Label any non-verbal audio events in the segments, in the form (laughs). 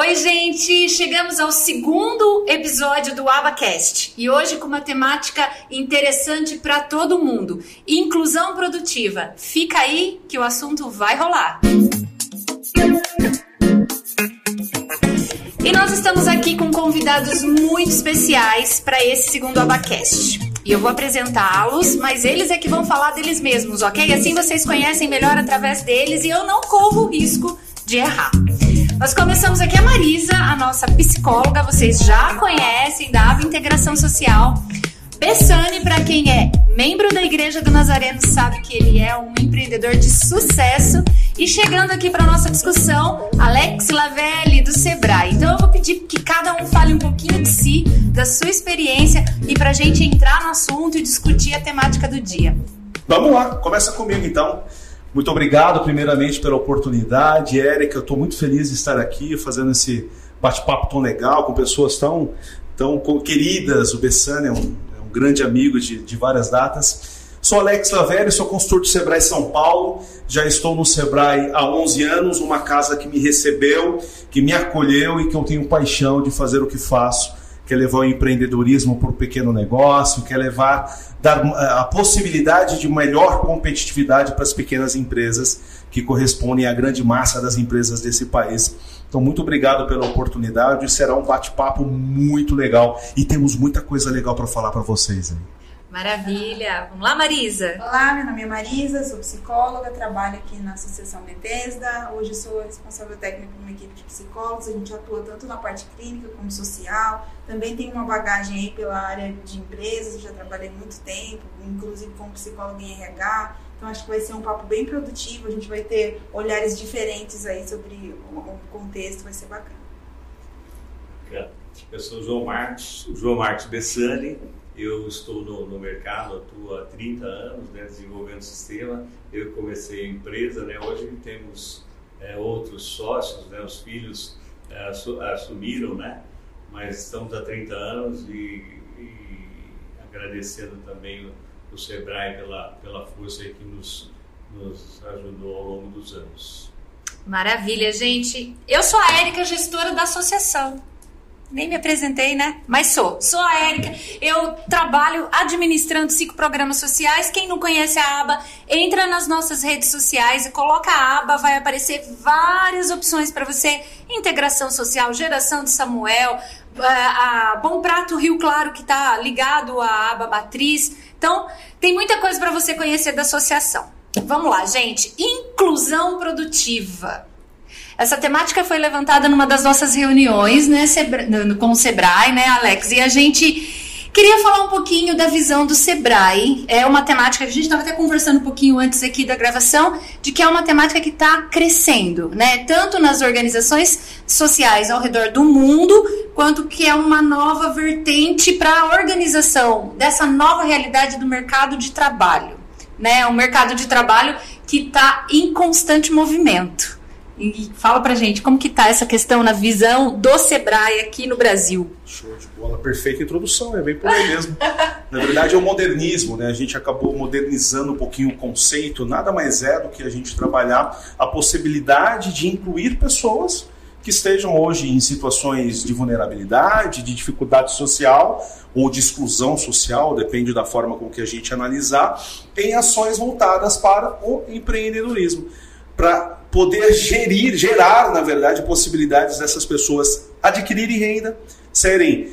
Oi, gente! Chegamos ao segundo episódio do AbaCast e hoje com uma temática interessante para todo mundo: inclusão produtiva. Fica aí que o assunto vai rolar. E nós estamos aqui com convidados muito especiais para esse segundo AbaCast. E eu vou apresentá-los, mas eles é que vão falar deles mesmos, ok? Assim vocês conhecem melhor através deles e eu não corro o risco de errar. Nós começamos aqui a Marisa, a nossa psicóloga, vocês já conhecem, da Ava Integração Social. Bessane, para quem é membro da Igreja do Nazareno, sabe que ele é um empreendedor de sucesso. E chegando aqui para nossa discussão, Alex Lavelli, do Sebrae. Então eu vou pedir que cada um fale um pouquinho de si, da sua experiência, e para a gente entrar no assunto e discutir a temática do dia. Vamos lá, começa comigo então. Muito obrigado, primeiramente, pela oportunidade. Érica, eu estou muito feliz de estar aqui fazendo esse bate-papo tão legal, com pessoas tão, tão queridas. O Bessane é um, é um grande amigo de, de várias datas. Sou Alex Lavelli, sou consultor do Sebrae São Paulo. Já estou no Sebrae há 11 anos, uma casa que me recebeu, que me acolheu e que eu tenho paixão de fazer o que faço quer levar o empreendedorismo para o pequeno negócio, quer levar dar eh, a possibilidade de melhor competitividade para as pequenas empresas que correspondem à grande massa das empresas desse país. Então, muito obrigado pela oportunidade. Será um bate-papo muito legal e temos muita coisa legal para falar para vocês. Hein? Maravilha. Vamos lá, Marisa. Olá, meu nome é Marisa, sou psicóloga, trabalho aqui na Associação Bethesda. Hoje sou responsável técnico de uma equipe de psicólogos. A gente atua tanto na parte clínica como social. Também tenho uma bagagem aí pela área de empresas, já trabalhei muito tempo, inclusive como psicóloga em RH. Então acho que vai ser um papo bem produtivo. A gente vai ter olhares diferentes aí sobre o contexto, vai ser bacana. Eu sou o João Marcos, João Marcos Bessani, eu estou no, no, mercado, atuo há 30 anos, né, desenvolvendo sistema. Eu comecei a empresa, né, hoje temos é, outros sócios, né, os filhos é, assumiram, né, mas estamos há 30 anos e, e agradecendo também o, o, Sebrae pela, pela força que nos, nos ajudou ao longo dos anos. Maravilha, gente. Eu sou a Érica, gestora da associação. Nem me apresentei, né? Mas sou. Sou a Érica. Eu trabalho administrando cinco programas sociais. Quem não conhece a aba, entra nas nossas redes sociais e coloca a aba, vai aparecer várias opções para você: integração social, geração de Samuel, eh, a Bom Prato Rio Claro, que está ligado à aba matriz. Então, tem muita coisa para você conhecer da associação. Vamos lá, gente. Inclusão produtiva. Essa temática foi levantada numa das nossas reuniões, né, com o Sebrae, né, Alex? E a gente queria falar um pouquinho da visão do Sebrae. É uma temática a gente estava até conversando um pouquinho antes aqui da gravação, de que é uma temática que está crescendo, né? Tanto nas organizações sociais ao redor do mundo, quanto que é uma nova vertente para a organização dessa nova realidade do mercado de trabalho, né? Um mercado de trabalho que está em constante movimento. Fala pra gente como que tá essa questão na visão do Sebrae aqui no Brasil. Show de bola, perfeita introdução, é bem por aí mesmo. na verdade é o modernismo, né? A gente acabou modernizando um pouquinho o conceito, nada mais é do que a gente trabalhar a possibilidade de incluir pessoas que estejam hoje em situações de vulnerabilidade, de dificuldade social ou de exclusão social, depende da forma com que a gente analisar, em ações voltadas para o empreendedorismo para poder gerir, gerar, na verdade, possibilidades dessas pessoas adquirirem renda, serem,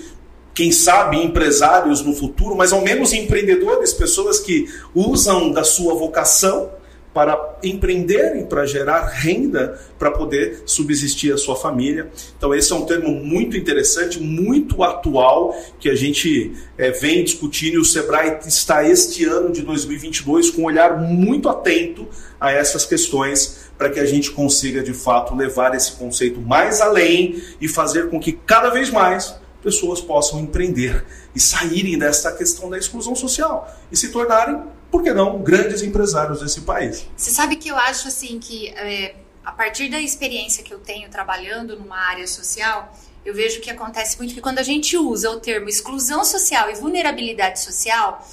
quem sabe, empresários no futuro, mas ao menos empreendedores, pessoas que usam da sua vocação para empreenderem, para gerar renda, para poder subsistir a sua família. Então, esse é um termo muito interessante, muito atual, que a gente é, vem discutindo e o Sebrae está este ano de 2022 com um olhar muito atento a essas questões para que a gente consiga de fato levar esse conceito mais além e fazer com que cada vez mais pessoas possam empreender e saírem dessa questão da exclusão social e se tornarem, por que não, grandes empresários desse país. Você sabe que eu acho assim que é, a partir da experiência que eu tenho trabalhando numa área social, eu vejo que acontece muito que quando a gente usa o termo exclusão social e vulnerabilidade social,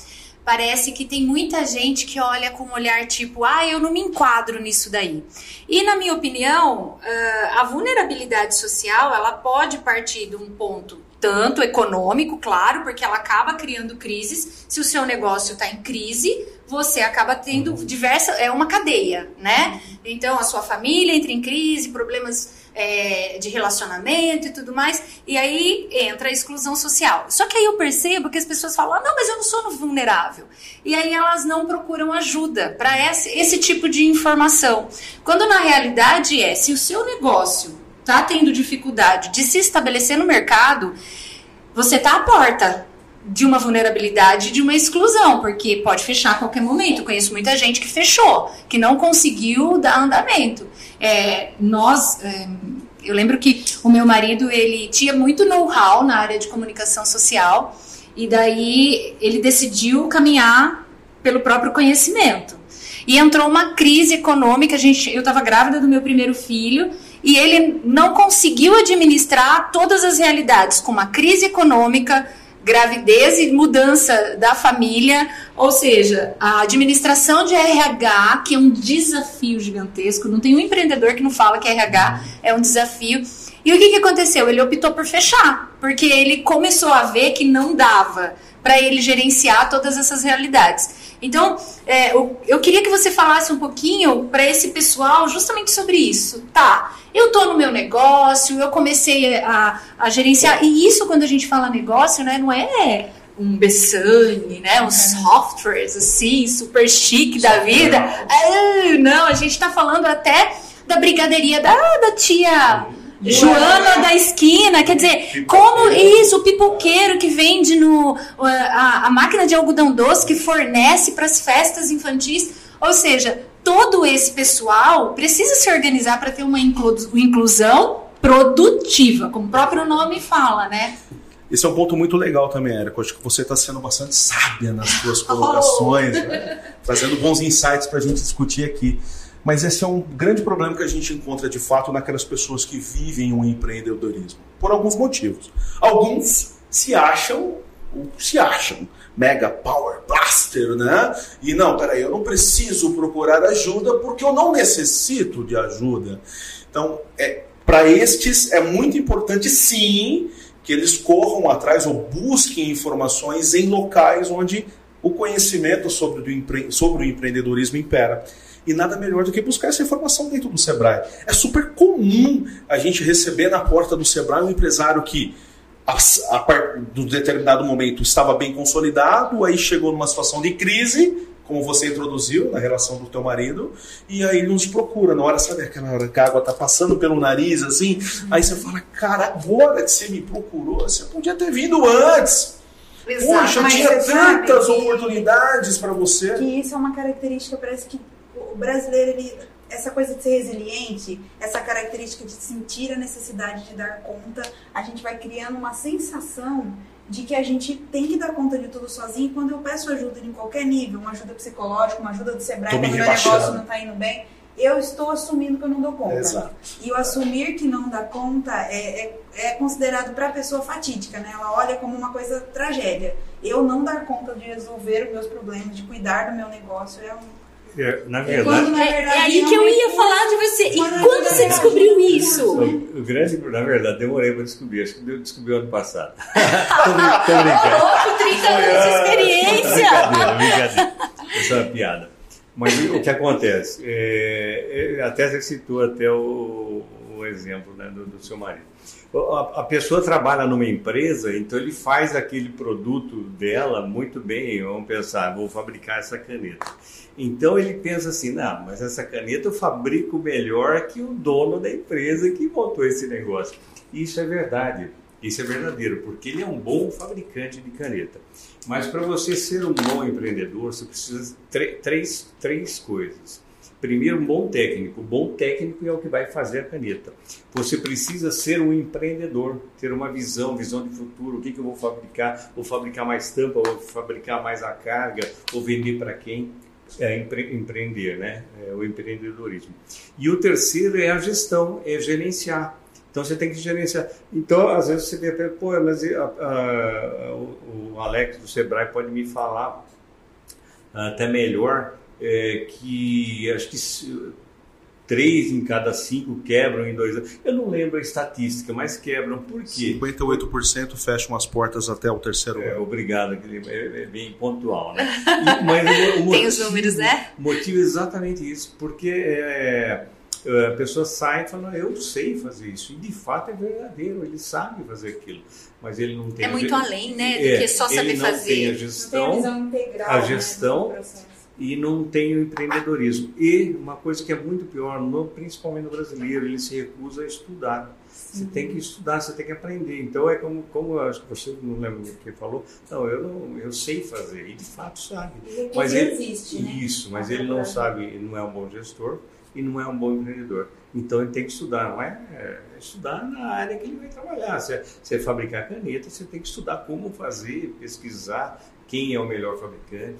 parece que tem muita gente que olha com um olhar tipo, ah, eu não me enquadro nisso daí. E na minha opinião, ah, a vulnerabilidade social ela pode partir de um ponto tanto econômico, claro, porque ela acaba criando crises. Se o seu negócio está em crise, você acaba tendo diversas. É uma cadeia, né? Então a sua família entra em crise, problemas é, de relacionamento e tudo mais, e aí entra a exclusão social. Só que aí eu percebo que as pessoas falam: ah, não, mas eu não sou vulnerável. E aí elas não procuram ajuda para esse, esse tipo de informação. Quando na realidade é, se o seu negócio está tendo dificuldade de se estabelecer no mercado, você está à porta de uma vulnerabilidade, de uma exclusão, porque pode fechar a qualquer momento. Eu conheço muita gente que fechou, que não conseguiu dar andamento. É, nós, é, eu lembro que o meu marido ele tinha muito know-how na área de comunicação social e daí ele decidiu caminhar pelo próprio conhecimento. E entrou uma crise econômica. A gente, eu estava grávida do meu primeiro filho e ele não conseguiu administrar todas as realidades, como a crise econômica, gravidez e mudança da família, ou seja, a administração de RH, que é um desafio gigantesco, não tem um empreendedor que não fala que RH é um desafio. E o que, que aconteceu? Ele optou por fechar, porque ele começou a ver que não dava para ele gerenciar todas essas realidades. Então, é, eu, eu, queria que você falasse um pouquinho para esse pessoal justamente sobre isso. Tá, eu tô no meu negócio, eu comecei a, a gerenciar. E isso, quando a gente fala negócio, né, não é um Bessane, né? Uns softwares assim, super chique da vida. É, não, a gente está falando até da brigadeiria da, da tia Joana da esquina, quer dizer, como isso, o pipoqueiro que vende no a, a máquina de algodão doce que fornece para as festas infantis, ou seja, todo esse pessoal precisa se organizar para ter uma inclusão produtiva, como o próprio nome fala, né? Esse é um ponto muito legal também, Érico. Acho que você está sendo bastante sábia nas suas (laughs) colocações, oh. né? trazendo bons insights para a gente discutir aqui. Mas esse é um grande problema que a gente encontra de fato naquelas pessoas que vivem o empreendedorismo, por alguns motivos. Alguns se acham, se acham mega power blaster, né? E não, peraí, eu não preciso procurar ajuda porque eu não necessito de ajuda. Então, é, para estes é muito importante sim que eles corram atrás ou busquem informações em locais onde o conhecimento sobre, empre... sobre o empreendedorismo impera. E nada melhor do que buscar essa informação dentro do Sebrae. É super comum a gente receber na porta do Sebrae um empresário que, a, a partir de determinado momento, estava bem consolidado, aí chegou numa situação de crise, como você introduziu na relação do teu marido, e aí ele nos procura. Na hora, sabe aquela hora que a água tá passando pelo nariz, assim, aí você fala, cara, agora que você me procurou, você podia ter vindo antes. Exato, Poxa, tinha tantas oportunidades para você. Que isso é uma característica, parece que o brasileiro, ele, essa coisa de ser resiliente, essa característica de sentir a necessidade de dar conta, a gente vai criando uma sensação de que a gente tem que dar conta de tudo sozinho. E quando eu peço ajuda em qualquer nível, uma ajuda psicológica, uma ajuda do Sebrae, quando o meu negócio não está indo bem, eu estou assumindo que eu não dou conta. Exato. E o assumir que não dá conta é, é, é considerado para a pessoa fatídica, né? Ela olha como uma coisa tragédia. Eu não dar conta de resolver os meus problemas, de cuidar do meu negócio, é um é, na verdade, na verdade, é, aí que eu ia falar de você. E quando você descobriu isso? O, o, grande, na verdade, demorei para descobrir. Acho que eu descobri ano passado. tô, (laughs) tô brincando. Louco, 30 anos de experiência. Brincadeira, brincadeira. Essa é uma piada. Mas o que acontece? É, é até você citou até o, o exemplo né, do, do seu marido a, pessoa trabalha numa empresa, então ele faz aquele produto dela muito bem. Vamos pensar, vou fabricar essa caneta. Então ele pensa assim, não, mas essa caneta eu fabrico melhor que o dono da empresa que montou esse negócio. Isso é verdade, isso é verdadeiro, porque ele é um bom fabricante de caneta. Mas para você ser um bom empreendedor, você precisa de três, três coisas. Primeiro, um bom técnico. O bom técnico é o que vai fazer a caneta. Você precisa ser um empreendedor, ter uma visão, visão de futuro. O que, que eu vou fabricar? Vou fabricar mais tampa, vou fabricar mais a carga, vou vender para quem? É, empre empreender, né? É, o empreendedorismo. E o terceiro é a gestão, é gerenciar. Então você tem que gerenciar. Então, às vezes você vê, pô, mas a, a, o, o Alex do Sebrae pode me falar até melhor, é, que acho que três em cada cinco quebram em dois anos. Eu não lembro a estatística, mas quebram. Por quê? 58% fecham as portas até o terceiro é, ano. Obrigado, é, é bem pontual, né? (laughs) E, mas o, o Tem os números, né? O motivo é exatamente isso, porque é, é, a pessoa sai e fala, eu sei fazer isso. E de fato é verdadeiro, ele sabe fazer aquilo. Mas ele não tem... É muito a, além, né? Do que só saber ele não fazer. Tem a gestão, não tem a visão integral, a né, gestão do processo e não tem o empreendedorismo. E uma coisa que é muito pior, no, principalmente no brasileiro, ele se recusa a estudar. Você tem que estudar, você tem que aprender. Então é como, como acho que você não lembra o que falou. Não, eu não, eu sei fazer e de fato sabe. E mas ele existe, né? isso, mas ele não sabe, não é um bom gestor e não é um bom empreendedor. Então ele tem que estudar, não é, é estudar na área que ele vai trabalhar. Se é, se é fabricar caneta, você tem que estudar como fazer, pesquisar quem é o melhor fabricante.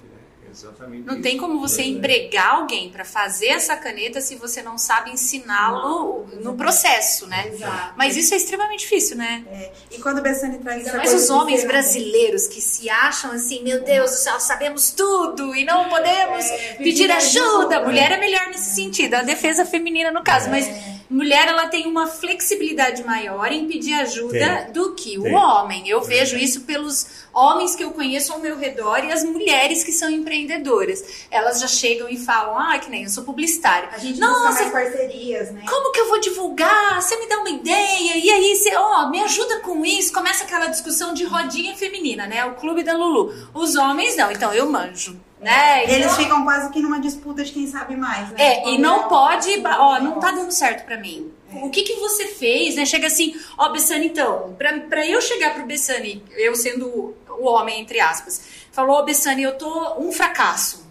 Exatamente. Não isso. tem como você É, empregar alguém para fazer essa caneta se você não sabe ensiná-lo no processo, né? Exato. Mas isso é extremamente difícil, né? E quando o Bessani traz essa Mas coisa os homens ser brasileiros que se acham assim, meu Deus do céu, sabemos tudo e não podemos É, pedir pedir ajuda. ajuda. Mulher é melhor nesse sentido, a defesa feminina no caso, mas mulher ela tem uma flexibilidade maior em pedir ajuda Tem. do que o Tem. homem. Eu vejo isso pelos homens que eu conheço ao meu redor e as mulheres que são empreendedoras. Elas já chegam e falam: "Ah, que nem eu sou publicitária. A gente Nossa, busca mais parcerias, né? como que eu vou divulgar? Você me dá uma ideia? E aí, você, ó, me ajuda com isso. Começa aquela discussão de rodinha feminina, né? O clube da Lulu. Os homens não, então eu manjo, né? Eles Então- ficam quase que numa disputa de quem sabe mais, né? É, e Quando não é- pode, ó, não tá dando certo pra mim. O que que você fez, né? Chega assim, ó, Bessani, então, pra, pra eu chegar pro Bessani, eu sendo o homem, entre aspas, falou, ó, Bessani, eu tô um fracasso.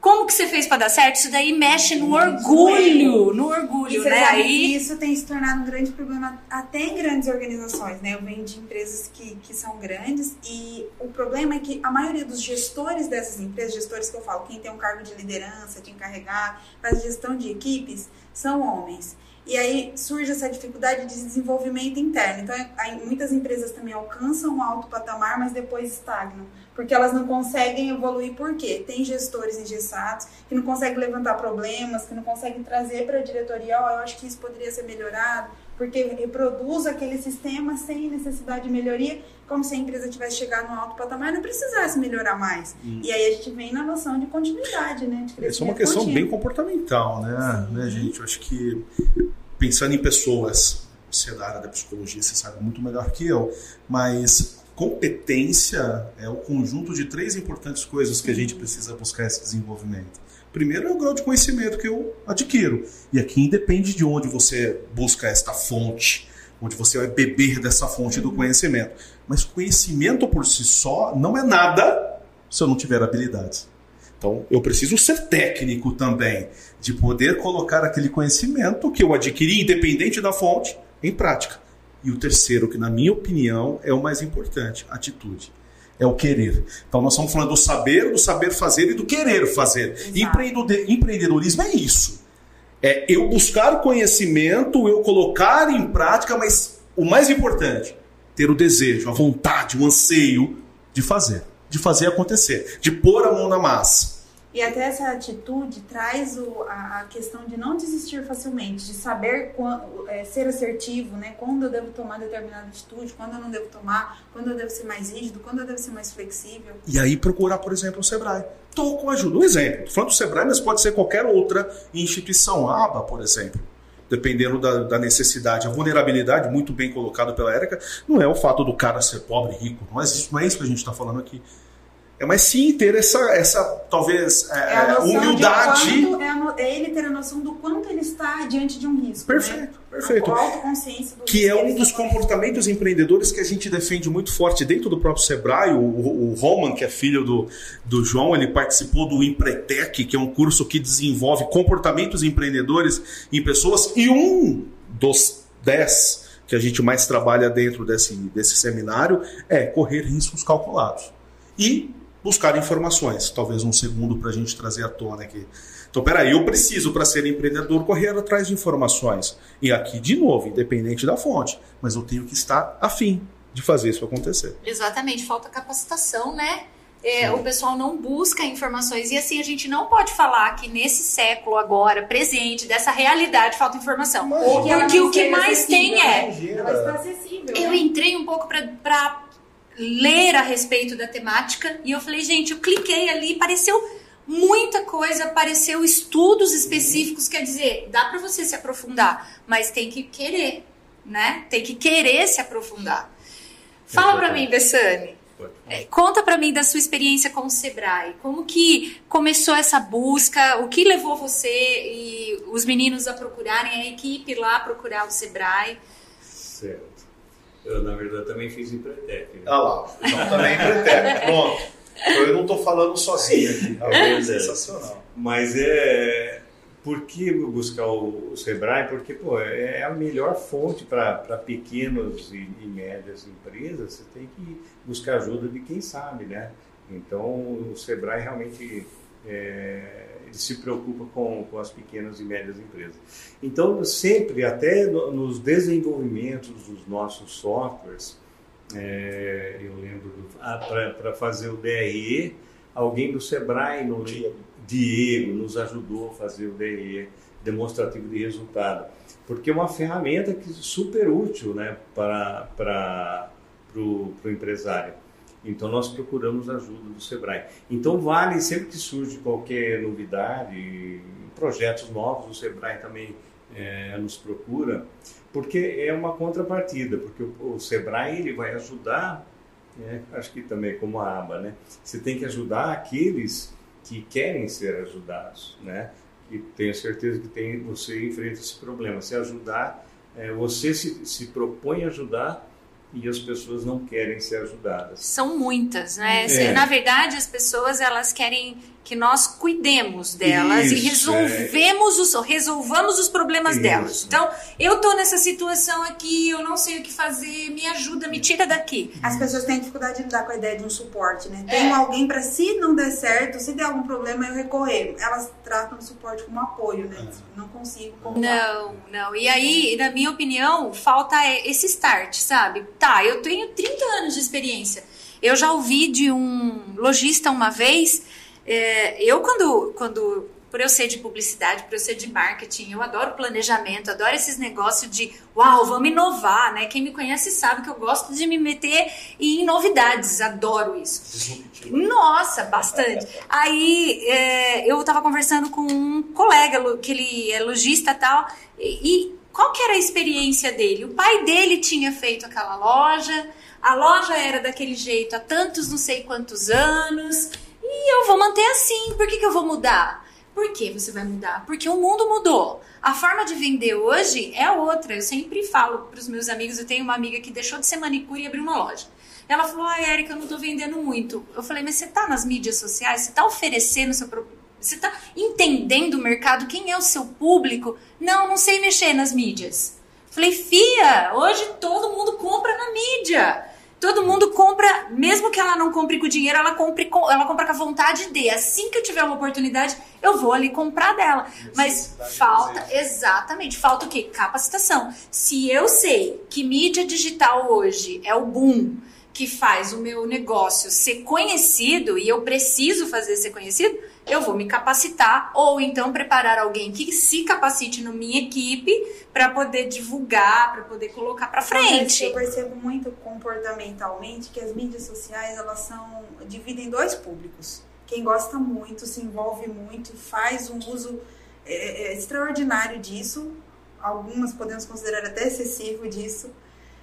Como que você fez pra dar certo? Isso daí mexe no orgulho, no E orgulho, você né? Aí isso tem se tornado um grande problema até em grandes organizações, né? Eu venho de empresas que, que são grandes e o problema é que a maioria dos gestores dessas empresas, gestores que eu falo, quem tem um cargo de liderança, de encarregar, faz gestão de equipes, são homens. E aí surge essa dificuldade de desenvolvimento interno. Então, muitas empresas também alcançam um alto patamar, mas depois estagnam. Porque elas não conseguem evoluir. Por quê? Tem gestores engessados que não conseguem levantar problemas, que não conseguem trazer para a diretoria, ó, eu acho que isso poderia ser melhorado, porque reproduz aquele sistema sem necessidade de melhoria, como se a empresa tivesse chegado no alto patamar e não precisasse melhorar mais. E aí a gente vem na noção de continuidade, né? De Essa é uma questão contínuo. bem comportamental, né, né, gente? Eu acho que pensando em pessoas, você é da área da psicologia, você sabe muito melhor que eu, mas competência é o conjunto de três importantes coisas que a gente precisa buscar esse desenvolvimento. Primeiro é o grau de conhecimento que eu adquiro. E aqui independe de onde você busca esta fonte, onde você vai beber dessa fonte do conhecimento. Mas conhecimento por si só não é nada se eu não tiver habilidades. Então, eu preciso ser técnico também, de poder colocar aquele conhecimento que eu adquiri, independente da fonte, em prática. E o terceiro, que na minha opinião é o mais importante, atitude. É o querer. Então, nós estamos falando do saber, do saber fazer e do querer fazer. Empreendedorismo é isso. É eu buscar conhecimento, eu colocar em prática, mas o mais importante, ter o desejo, a vontade, o anseio de fazer, de fazer acontecer, de pôr a mão na massa. E até essa atitude traz o- a, a questão de não desistir facilmente, de saber quan- é, ser assertivo, né? Quando eu devo tomar determinada atitude, quando eu não devo tomar, quando eu devo ser mais rígido, quando eu devo ser mais flexível. E aí procurar, por exemplo, o Sebrae. Estou com ajuda. Um exemplo. Tô falando do Sebrae, mas pode ser qualquer outra instituição. A aba, por exemplo. Dependendo da, da necessidade. A vulnerabilidade, muito bem colocado pela Érica, não é o fato do cara ser pobre rico. Não é não é isso que a gente está falando aqui. É mais sim ter essa, essa talvez, é, É humildade. de quanto, é, é ele ter a noção do quanto ele está diante de um risco. Perfeito, né? perfeito. A autoconsciência do que é um dos está comportamentos empreendedores que a gente defende muito forte dentro do próprio Sebrae. O, o, o Roman, que é filho do, do João, ele participou do Empretec, que é um curso que desenvolve comportamentos empreendedores em pessoas, e um dos dez que a gente mais trabalha dentro desse, desse seminário é correr riscos calculados. E buscar informações. Talvez um segundo para a gente trazer à tona aqui. Então, peraí, eu preciso, para ser empreendedor, correr atrás de informações. E aqui, de novo, independente da fonte. Mas eu tenho que estar afim de fazer isso acontecer. Exatamente, falta capacitação, né? É, o pessoal não busca informações. E assim, a gente não pode falar que nesse século agora, presente, dessa realidade, falta informação. Ela Porque o que seja mais tem é. Imagina. Ela está acessível. Eu né? entrei um pouco pra ler a respeito da temática e eu falei, gente, eu cliquei ali, pareceu muita coisa, apareceu estudos específicos, quer dizer, dá pra você se aprofundar, mas tem que querer, né? Tem que querer se aprofundar. Fala pra mim, Bessane. É, Conta pra mim da sua experiência com o Sebrae. Como que começou essa busca? O que levou você e os meninos a procurarem, a equipe lá procurar o Sebrae? Certo. Eu, na verdade, também fiz Empretec. Né? Ah lá, então também pretende. Pronto. Então eu não estou falando sozinho aqui. (laughs) É sensacional. Mas é. Por que buscar o, o Sebrae? Porque pô, é a melhor fonte para pequenos e, e médias empresas. Você tem que buscar ajuda de quem sabe, né? Então o Sebrae realmente é, se preocupa com, com as pequenas e médias empresas. Então sempre, até no- nos desenvolvimentos dos nossos softwares, é, eu lembro para fazer o DRE, alguém do Sebrae, no, Diego. Diego, nos ajudou a fazer o DRE, demonstrativo de resultado. Porque é uma ferramenta que é super útil né, para, para o empresário. Então nós procuramos ajuda do Sebrae. Então vale sempre que surge qualquer novidade, projetos novos, o Sebrae também eh, nos procura, porque é uma contrapartida, porque o, o Sebrae ele vai ajudar, né, acho que também como a aba, né? Você tem que ajudar aqueles que querem ser ajudados, né? E tenho certeza que tem, você enfrenta esse problema. Se ajudar, eh, você se, se propõe a ajudar e as pessoas não querem ser ajudadas. São muitas, né? É. Na verdade, as pessoas elas querem que nós cuidemos delas e Isso, resolvemos os, resolvamos os problemas Isso. delas. Então, eu tô nessa situação aqui, eu não sei o que fazer, me ajuda, me tira daqui. As pessoas têm dificuldade de lidar com a ideia de um suporte, né? É. Tem alguém para se não der certo, se der algum problema, eu recorrer. Elas tratam o suporte como apoio, né? Não consigo como Não, não. E aí, na minha opinião, falta esse start, sabe? Tá, eu tenho 30 anos de experiência. Eu já ouvi de um lojista uma vez. É, eu, quando, quando. Por eu ser de publicidade, por eu ser de marketing, eu adoro planejamento, adoro esses negócios de uau, vamos inovar, né? Quem me conhece sabe que eu gosto de me meter em novidades, adoro isso. Nossa, bastante. Aí é, eu tava conversando com um colega que ele é lojista e tal, e, e qual que era a experiência dele? O pai dele tinha feito aquela loja, a loja era daquele jeito há tantos não sei quantos anos, e eu vou manter assim, por que, que eu vou mudar? Por que você vai mudar? Porque o mundo mudou. A forma de vender hoje é outra. Eu sempre falo para os meus amigos, eu tenho uma amiga que deixou de ser manicure e abriu uma loja. Ela falou, ah, Érica, eu não tô vendendo muito. Eu falei, mas você tá nas mídias sociais? Você tá oferecendo seu... pro- Você tá entendendo o mercado? Quem é o seu público? Não, não sei mexer nas mídias. Falei, fia, hoje todo mundo compra na mídia. Todo mundo compra, mesmo que ela não compre com dinheiro, ela, compre com, ela compra com a vontade de. Assim que eu tiver uma oportunidade, eu vou ali comprar dela. Mas falta, exatamente, falta o quê? Capacitação. Se eu sei que mídia digital hoje é o boom que faz o meu negócio ser conhecido e eu preciso fazer ser conhecido, eu vou me capacitar ou então preparar alguém que se capacite na minha equipe para poder divulgar, para poder colocar para frente. Eu percebo muito comportamentalmente que as mídias sociais elas são dividem em dois públicos. Quem gosta muito, se envolve muito, faz um uso é, é, extraordinário disso. Algumas podemos considerar até excessivo disso.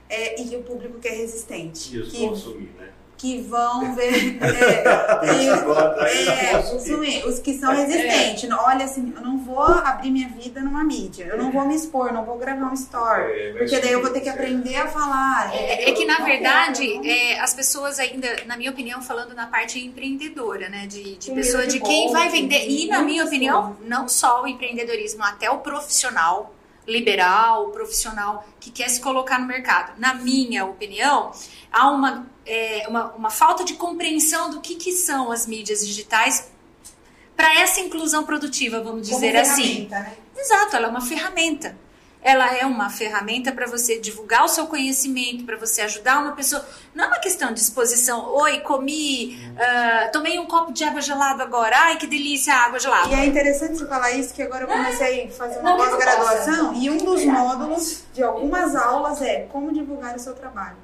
É, e o público que é resistente. E os que, consumir, né? Que vão (laughs) ver. É, e- é, consumir, os que são resistentes. Olha, assim, eu não vou abrir minha vida numa mídia. Eu não vou me expor, não vou gravar um story. É, Porque daí eu vou ter que certo. aprender a falar. É, é que, na Não verdade, é, as pessoas ainda, na minha opinião, falando na parte empreendedora, né? De, de pessoa de quem vai vender. E, na minha opinião, não só o empreendedorismo, até o profissional liberal, o profissional que quer se colocar no mercado. Na minha opinião, há uma, é, uma, uma falta de compreensão do que, que são as mídias digitais para essa inclusão produtiva, vamos Como dizer assim. né? Exato, ela é uma ferramenta. ela é uma ferramenta para você divulgar o seu conhecimento, para você ajudar uma pessoa. Não é uma questão de exposição. Oi, comi, uh, tomei um copo de água gelada agora. Ai, que delícia, água gelada. E é interessante você falar isso, que agora eu comecei a fazer uma pós-graduação e um dos módulos de algumas aulas é como divulgar o seu trabalho.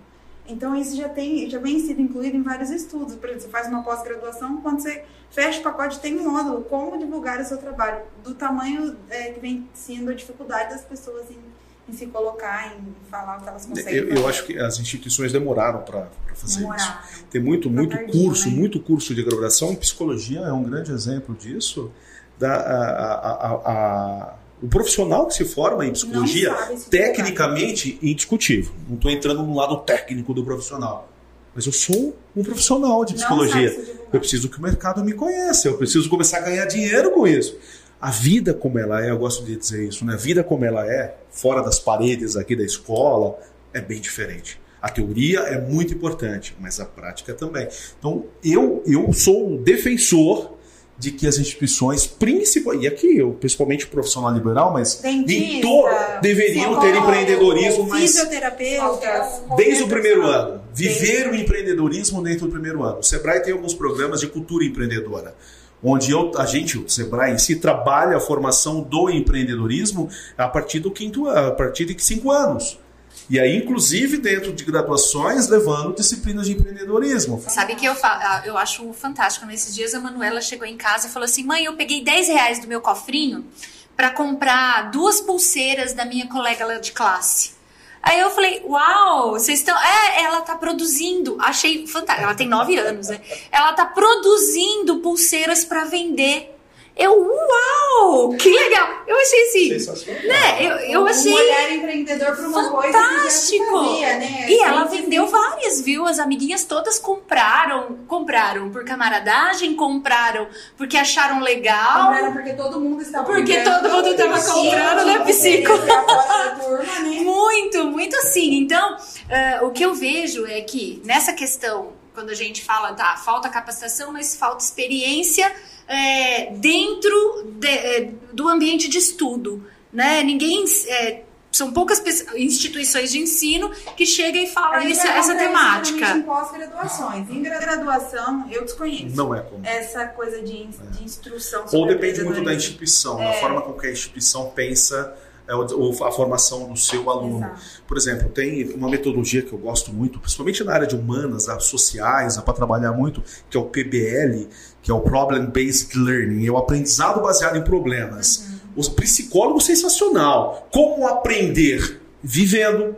Então isso já tem, já vem sido incluído em vários estudos. Por exemplo, você faz uma pós-graduação, quando você fecha o pacote, tem um módulo, como divulgar o seu trabalho, do tamanho é, que vem sendo a dificuldade das pessoas em, em, se colocar, em falar o que elas conseguem. Eu, eu acho que as instituições demoraram para fazer demoraram. isso. Tem muito, muito curso, né? muito curso de graduação. Psicologia é um grande exemplo disso. Da, a, a, a, o profissional que se forma em psicologia, tecnicamente, indiscutível. Não estou entrando no lado técnico do profissional. Mas eu sou um profissional de psicologia. Eu preciso que o mercado me conheça. Eu preciso começar a ganhar dinheiro com isso. A vida como ela é, eu gosto de dizer isso, né? A vida como ela é, fora das paredes aqui da escola, é bem diferente. A teoria é muito importante, mas a prática também. Então, eu, eu sou um defensor de que as instituições, principal, e aqui eu, principalmente profissional liberal, mas Dentista, deveriam ter empreendedorismo, mas desde o primeiro ano, viver o empreendedorismo dentro do primeiro ano. O Sebrae tem alguns programas de cultura empreendedora onde eu, a gente, o Sebrae em si, trabalha a formação do empreendedorismo a partir do quinto a partir de cinco anos. E aí, inclusive, dentro de graduações, levando disciplinas de empreendedorismo. Sabe que eu, ah, eu acho fantástico. Nesses dias, a Manuela chegou em casa e falou assim: mãe, eu peguei 10 reais do meu cofrinho para comprar duas pulseiras da minha colega lá de classe. Aí eu falei, uau, vocês estão. É, ela tá produzindo. Achei fantástico. Ela tem nove anos, né? Ela tá produzindo pulseiras para vender. Eu, uau! Que legal! Eu achei assim. Sensacional. Né? Eu, eu achei. Um olhar empreendedor para uma fantástico. coisa fazia, né? E ela vendeu várias, viu? As amiguinhas todas compraram. Compraram por camaradagem, compraram porque acharam legal. Compraram porque todo mundo estava Porque todo mundo estava comprando, né, psico? Né? Muito, muito assim. Então, uh, o que eu vejo é que nessa questão, quando a gente fala, tá, falta capacitação, mas falta experiência é, dentro de, é, do ambiente de estudo. Né? Ninguém. É, são poucas instituições de ensino que chegam e falam essa, essa temática. Em pós-graduações. Em graduação, eu desconheço. Não é como. Essa coisa de, de instrução. Ou depende muito da instituição, é. da forma com que a instituição pensa é a formação do seu aluno. Exato. Por exemplo, tem uma metodologia que eu gosto muito, principalmente na área de humanas, sociais, para trabalhar muito, que é o PBL, que é o Problem Based Learning, é o aprendizado baseado em problemas. Uhum. O psicólogo sensacional. Como aprender? Vivendo,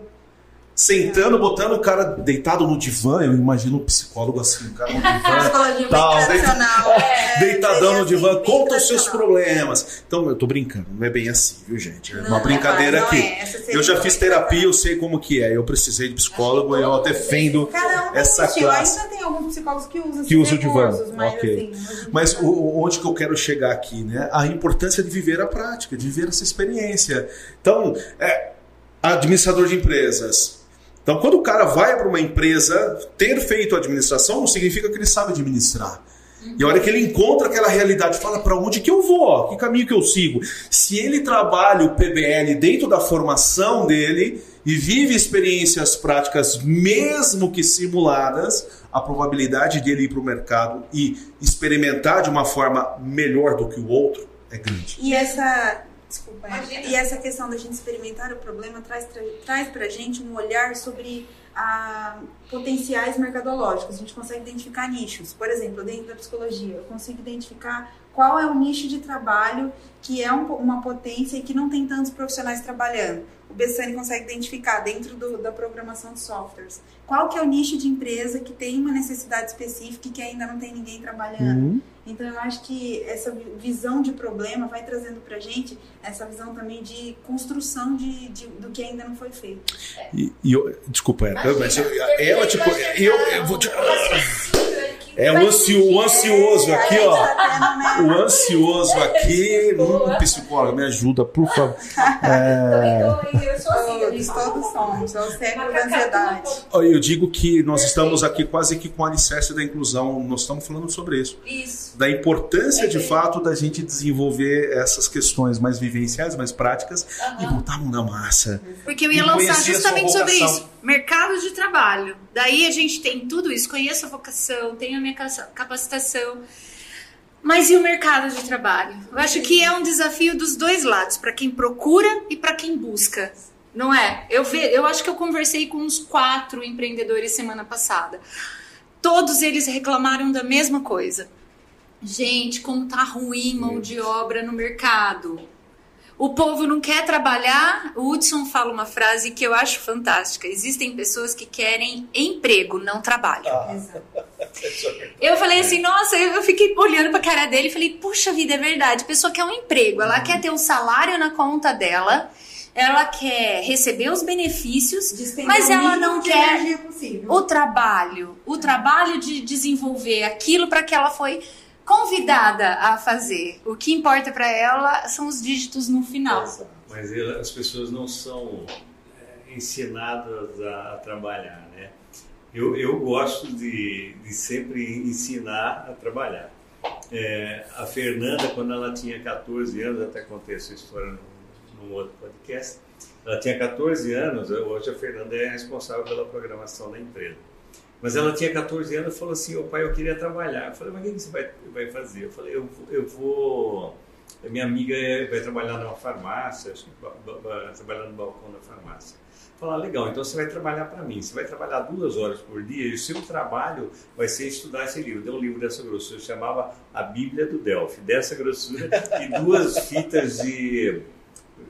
sentando, botando o cara deitado no divã, eu imagino um psicólogo assim, o cara no (laughs) divã, tal, (laughs) é, deitadão no divã, conta os seus problemas. Então, eu tô brincando, não é bem assim, viu, gente? É uma brincadeira não, não aqui. É. Eu já fiz terapia, eu sei como que é. Eu precisei de psicólogo, eu defendo um essa classe. Ainda tem alguns psicólogos que usam que usa o divã. Mas, ok. Assim, mas o, onde que eu quero chegar aqui, né? A importância de viver a prática, de viver essa experiência. Então, é, administrador de empresas, então, quando o cara vai para uma empresa, ter feito administração não significa que ele sabe administrar. E a hora que ele encontra aquela realidade, fala para onde que eu vou, que caminho que eu sigo. Se ele trabalha o PBL dentro da formação dele e vive experiências práticas, mesmo que simuladas, a probabilidade dele ir para o mercado e experimentar de uma forma melhor do que o outro é grande. E essa Desculpa. E essa questão da gente experimentar o problema traz, tra traz pra gente um olhar sobre a, potenciais mercadológicos. A gente consegue identificar nichos. Por exemplo, dentro da psicologia, eu consigo identificar qual é o nicho de trabalho que é um, uma potência e que não tem tantos profissionais trabalhando. O Bessani consegue identificar dentro do, da programação de softwares qual que é o nicho de empresa que tem uma necessidade específica e que ainda não tem ninguém trabalhando. Uhum. Então eu acho que essa visão de problema vai trazendo para gente essa visão também de construção de, de, do que ainda não foi feito. E, e eu, desculpa, Imagina, mas eu, ela tipo, eu, eu vou te É o, ansio, o ansioso aqui, ó. O ansioso aqui. Hum, psicóloga, me ajuda, por favor. (laughs) É... Eu sou assim, todos, todos somos. É o século da ansiedade. Eu digo que nós estamos aqui quase que com o alicerce da inclusão. Nós estamos falando sobre isso. Isso. Da importância, de fato, da gente desenvolver essas questões mais vivenciais, mais práticas e botar a mão na massa. Porque eu ia lançar justamente sobre isso. Mercado de trabalho. Daí a gente tem tudo isso. Conheço a vocação, tenho a minha capacitação. Mas e o mercado de trabalho? Eu acho que é um desafio dos dois lados, para quem procura e para quem busca. Não é? Eu, ve, eu acho que eu conversei com uns quatro empreendedores semana passada. Todos eles reclamaram da mesma coisa. Gente, como tá ruim mão de obra no mercado. O povo não quer trabalhar. O Hudson fala uma frase que eu acho fantástica. Existem pessoas que querem emprego, não trabalho. Ah. (laughs) Eu falei assim, nossa, eu fiquei olhando pra cara dele e falei, puxa vida, é verdade. A pessoa quer um emprego, ela uhum. quer ter um salário na conta dela, ela quer receber os benefícios, mas ela não quer o trabalho, o trabalho de desenvolver aquilo para que ela foi convidada a fazer. O que importa para ela são os dígitos no final. Mas as pessoas não são é, ensinadas a, trabalhar, né? Eu, eu gosto de, de sempre ensinar a trabalhar. É, a Fernanda, quando ela tinha 14 anos, até contei essa história num, num outro podcast, ela tinha 14 anos, hoje a Fernanda é responsável pela programação da empresa. Mas ela tinha 14 anos e falou assim: Ô pai, eu queria trabalhar. Eu falei: Mas o que você vai, vai fazer? Eu falei: Eu, eu vou. Minha amiga vai trabalhar numa farmácia, acho que trabalhar no balcão da farmácia. Falar, legal, então você vai trabalhar para mim. Você vai trabalhar duas horas por dia e o seu trabalho vai ser estudar esse livro. Deu um livro dessa grossura, chamava A Bíblia do Delphi, dessa grossura, e duas fitas de,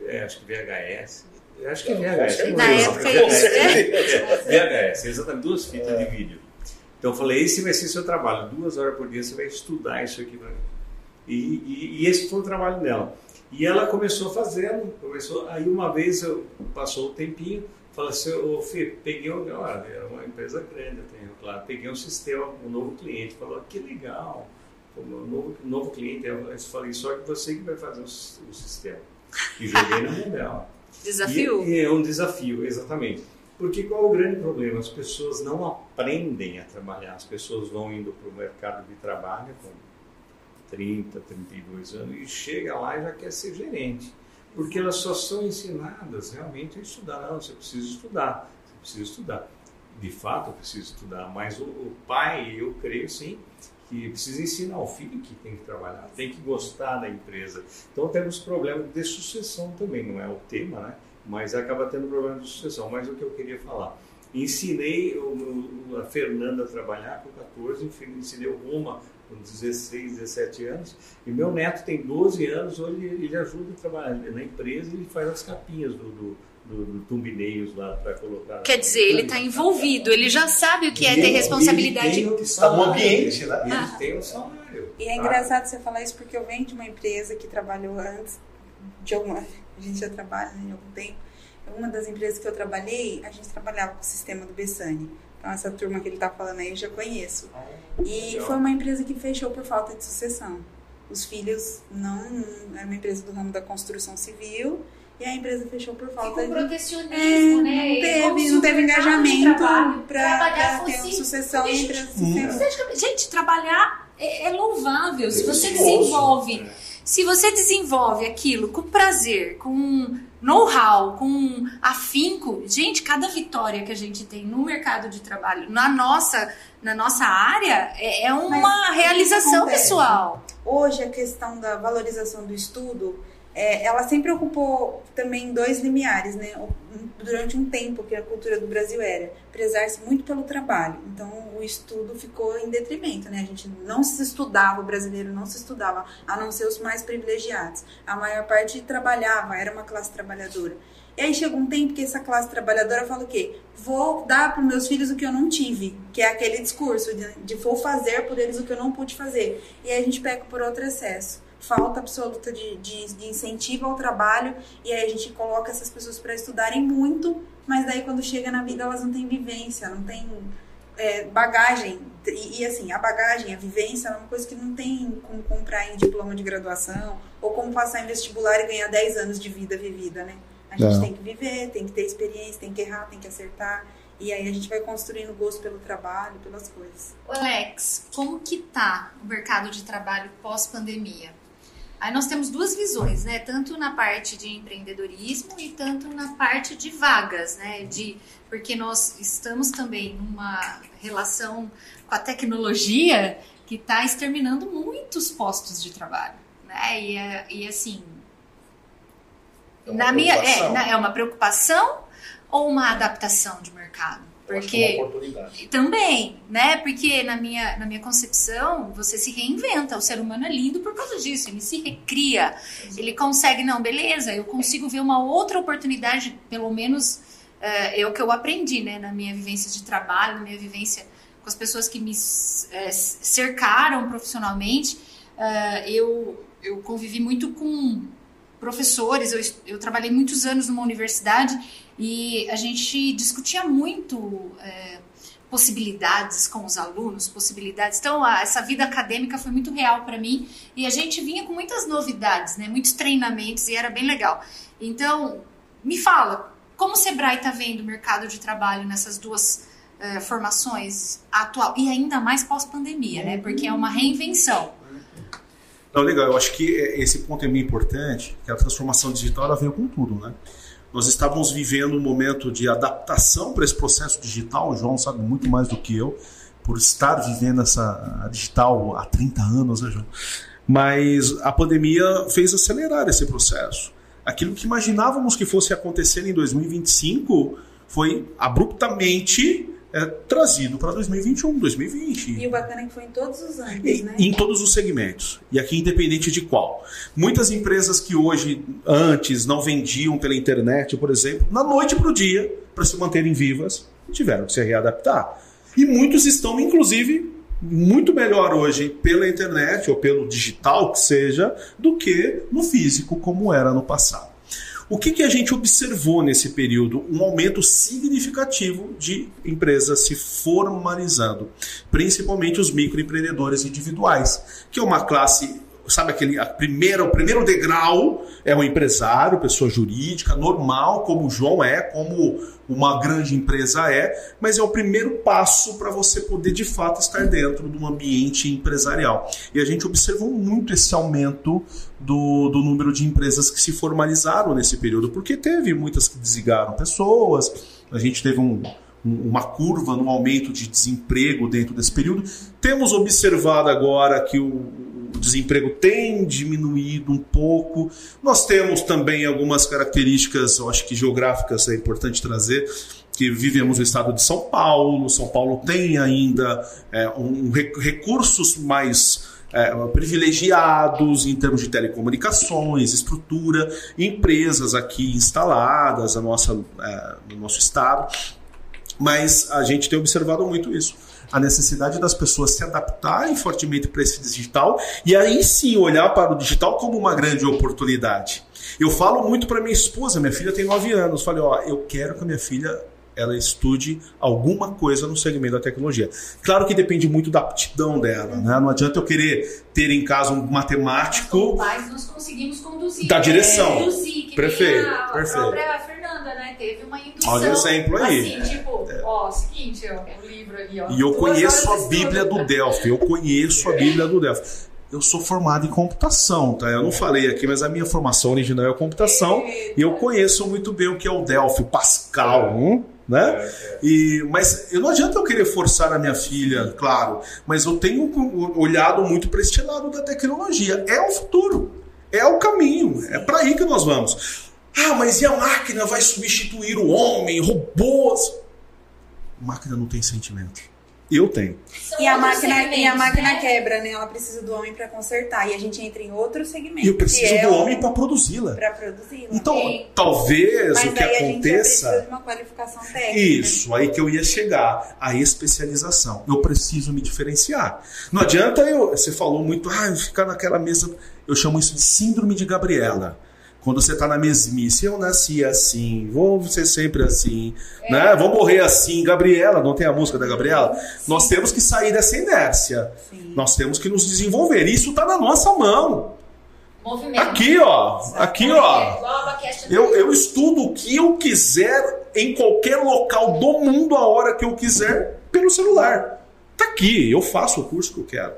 é, acho que VHS, Acho que é VHS. Na época VHS, é, VHS, exatamente, duas fitas é. de vídeo. Então eu falei, esse vai ser seu trabalho, duas horas por dia você vai estudar isso aqui. E, e, e esse foi o trabalho dela. E ela começou fazendo, começou, aí uma vez eu, passou o tempinho, falei assim, ô Fê, peguei, olha, era uma empresa grande, eu tenho, claro, peguei um sistema, um novo cliente, falou, que legal, um novo, novo cliente, eu falei, só que você que vai fazer o, o sistema. E joguei na mão dela. Desafio? E é um desafio, exatamente. Porque qual é o grande problema? As pessoas não aprendem a trabalhar. As pessoas vão indo para o mercado de trabalho com 30, 32 anos e chega lá e já quer ser gerente. Porque elas só são ensinadas realmente a estudar. Não, você precisa estudar, você precisa estudar. De fato, eu preciso estudar, mas o, o pai, eu creio sim, que precisa ensinar o filho que tem que trabalhar, tem que gostar da empresa. Então temos problema de sucessão também, não é o tema, né? Mas acaba tendo problema de sucessão. Mas o que eu queria falar, ensinei a Fernanda a trabalhar com 14, ensinei o Roma com 16, 17 anos, e meu neto tem 12 anos, hoje ele ajuda a trabalhar na empresa e faz as capinhas do, do do, do lá para colocar. Quer dizer, ele está envolvido, ele já sabe o que é ter responsabilidade. Ele está no ambiente, né? Ele ah. tem o salário. E é engraçado você falar isso porque eu venho de uma empresa que trabalhou antes de alguma. A gente já trabalha em algum tempo. Uma das empresas que eu trabalhei, a gente trabalhava com o sistema do Bessani. Então, essa turma que ele está falando aí eu já conheço. Ah, e foi uma empresa que fechou por falta de sucessão. Os filhos não. Era uma empresa do ramo da construção civil e a empresa fechou por falta de protecionismo, é, né? Não teve, não teve engajamento para ter uma sucessão entre as hum. Gente, trabalhar é, é louvável. Se você desenvolve, né? se você desenvolve aquilo com prazer, com know-how, com afinco, gente, cada vitória que a gente tem no mercado de trabalho, na nossa, na nossa área, é, é uma realização pessoal. Hoje a questão da valorização do estudo é, ela sempre ocupou também dois limiares, né? Durante um tempo que a cultura do Brasil era prezar-se muito pelo trabalho. Então o estudo ficou em detrimento, né? A gente não se estudava, o brasileiro não se estudava, a não ser os mais privilegiados. A maior parte trabalhava, era uma classe trabalhadora. E aí chegou um tempo que essa classe trabalhadora fala o quê? Vou dar para meus filhos o que eu não tive, que é aquele discurso de, de vou fazer por eles o que eu não pude fazer. E aí a gente peca por outro excesso falta absoluta de, de, de, incentivo ao trabalho e aí a gente coloca essas pessoas para estudarem muito, mas daí quando chega na vida elas não têm vivência, não têm é, bagagem. E, e, assim, a bagagem, a vivência é uma coisa que não tem como comprar em diploma de graduação ou como passar em vestibular e ganhar 10 anos de vida vivida, né? A gente Não. tem que viver, tem que ter experiência, tem que errar, tem que acertar. E aí a gente vai construindo gosto pelo trabalho, pelas coisas. Alex, como que tá o mercado de trabalho pós-pandemia? Aí nós temos duas visões, né? Tanto na parte de empreendedorismo e tanto na parte de vagas, né? De, porque nós estamos também numa relação com a tecnologia que está exterminando muitos postos de trabalho, né? E, é- e assim, É na minha, é, é uma preocupação ou uma adaptação de mercado? É Porque também, né? Porque na minha, na minha concepção, você se reinventa. O ser humano é lindo por causa disso. Ele se recria. Ele consegue, não, beleza, eu consigo ver uma outra oportunidade, pelo menos é, é o que eu aprendi, né? Na minha vivência de trabalho, na minha vivência com as pessoas que me é, cercaram profissionalmente. é, eu, eu convivi muito com professores, eu, eu trabalhei muitos anos numa universidade e a gente discutia muito é, possibilidades com os alunos, possibilidades. Então, a- essa vida acadêmica foi muito real para mim e a gente vinha com muitas novidades, né? Muitos treinamentos e era bem legal. Então, me fala, como o Sebrae está vendo o mercado de trabalho nessas duas eh, formações atual e ainda mais pós-pandemia, né? Porque é uma reinvenção. Não, legal. Eu acho que é- esse ponto é bem importante, que a transformação digital ela veio com tudo, né? Nós estávamos vivendo um momento de adaptação para esse processo digital. O João sabe muito mais do que eu, por estar vivendo essa digital há 30 anos, né, João? Mas a pandemia fez acelerar esse processo. Aquilo que imaginávamos que fosse acontecer em 2025 foi abruptamente é, trazido para 2021, 2020. E o bacana é que foi em todos os anos, E- né? Em todos os segmentos. E aqui, independente de qual. Muitas empresas que hoje, antes, não vendiam pela internet, por exemplo, na noite para o dia, para se manterem vivas, tiveram que se readaptar. E muitos estão, inclusive, muito melhor hoje pela internet ou pelo digital, que seja, do que no físico, como era no passado. O que, que a gente observou nesse período? Um aumento significativo de empresas se formalizando, principalmente os microempreendedores individuais, que é uma classe, sabe aquele a primeira, o primeiro degrau é um empresário, pessoa jurídica, normal, como o João é, como uma grande empresa é, mas é o primeiro passo para você poder de fato estar dentro de um ambiente empresarial. E a gente observou muito esse aumento do, do número de empresas que se formalizaram nesse período, porque teve muitas que desligaram pessoas, a gente teve um, um- uma curva no aumento de desemprego dentro desse período. Temos observado agora que o, o desemprego tem diminuído um pouco. Nós temos também algumas características, eu acho que geográficas é importante trazer, que vivemos no estado de São Paulo. São Paulo tem ainda é, um, re- recursos mais é, privilegiados em termos de telecomunicações, estrutura, empresas aqui instaladas a nossa, é, no nosso estado, mas a gente tem observado muito isso. A necessidade das pessoas se adaptarem fortemente para esse digital e aí sim olhar para o digital como uma grande oportunidade. Eu falo muito para minha esposa, minha filha tem 9 anos, falei, ó, eu quero que a minha filha ela estude alguma coisa no segmento da tecnologia. Claro que depende muito da aptidão dela, né? Não adianta eu querer ter em casa um matemático. pais, nós conseguimos conduzir. Da direção. Conduzir, que Perfeito, perfeito. Né? Teve uma indução. Olha o exemplo aí. Assim, tipo, ó, seguinte, ó, o livro ali, ó. E eu conheço a Bíblia do Delphi. Eu conheço a Bíblia do Delphi. Eu sou formado em computação, tá? Eu não falei aqui, mas a minha formação original é computação e eu conheço muito bem o que é o Delphi, o Pascal, hum, né? E, mas eu não adianta eu querer forçar a minha filha, claro, mas eu tenho olhado muito para este lado da tecnologia. É o futuro, é o caminho, é para aí que nós vamos. Ah, mas e a máquina vai substituir o homem, robôs? A máquina não tem sentimento. Eu tenho. E a, máquina, e a máquina né? quebra, né? Ela precisa do homem para consertar. E a gente entra em outro segmento. E eu preciso é do homem para produzi-la. pra produzi-la. Então, Sim. talvez Mas o que aí a gente aconteça. de uma qualificação técnica. Isso, aí que eu ia chegar, a especialização. Eu preciso me diferenciar. Não adianta eu. Você falou muito, ah, ficar naquela mesa. Eu chamo isso de síndrome de Gabriela. Quando você tá na mesmice, eu nasci assim, vou ser sempre assim, né? Vou morrer assim. Gabriela, não tem a música da Gabriela? Nós temos que sair dessa inércia. Sim. Nós temos que nos desenvolver. Isso tá na nossa mão. Movimento. Aqui, ó. Aqui, ó. Do Eu, eu estudo o que eu quiser em qualquer local do mundo a hora que eu quiser pelo celular. Tá aqui, eu faço o curso que eu quero.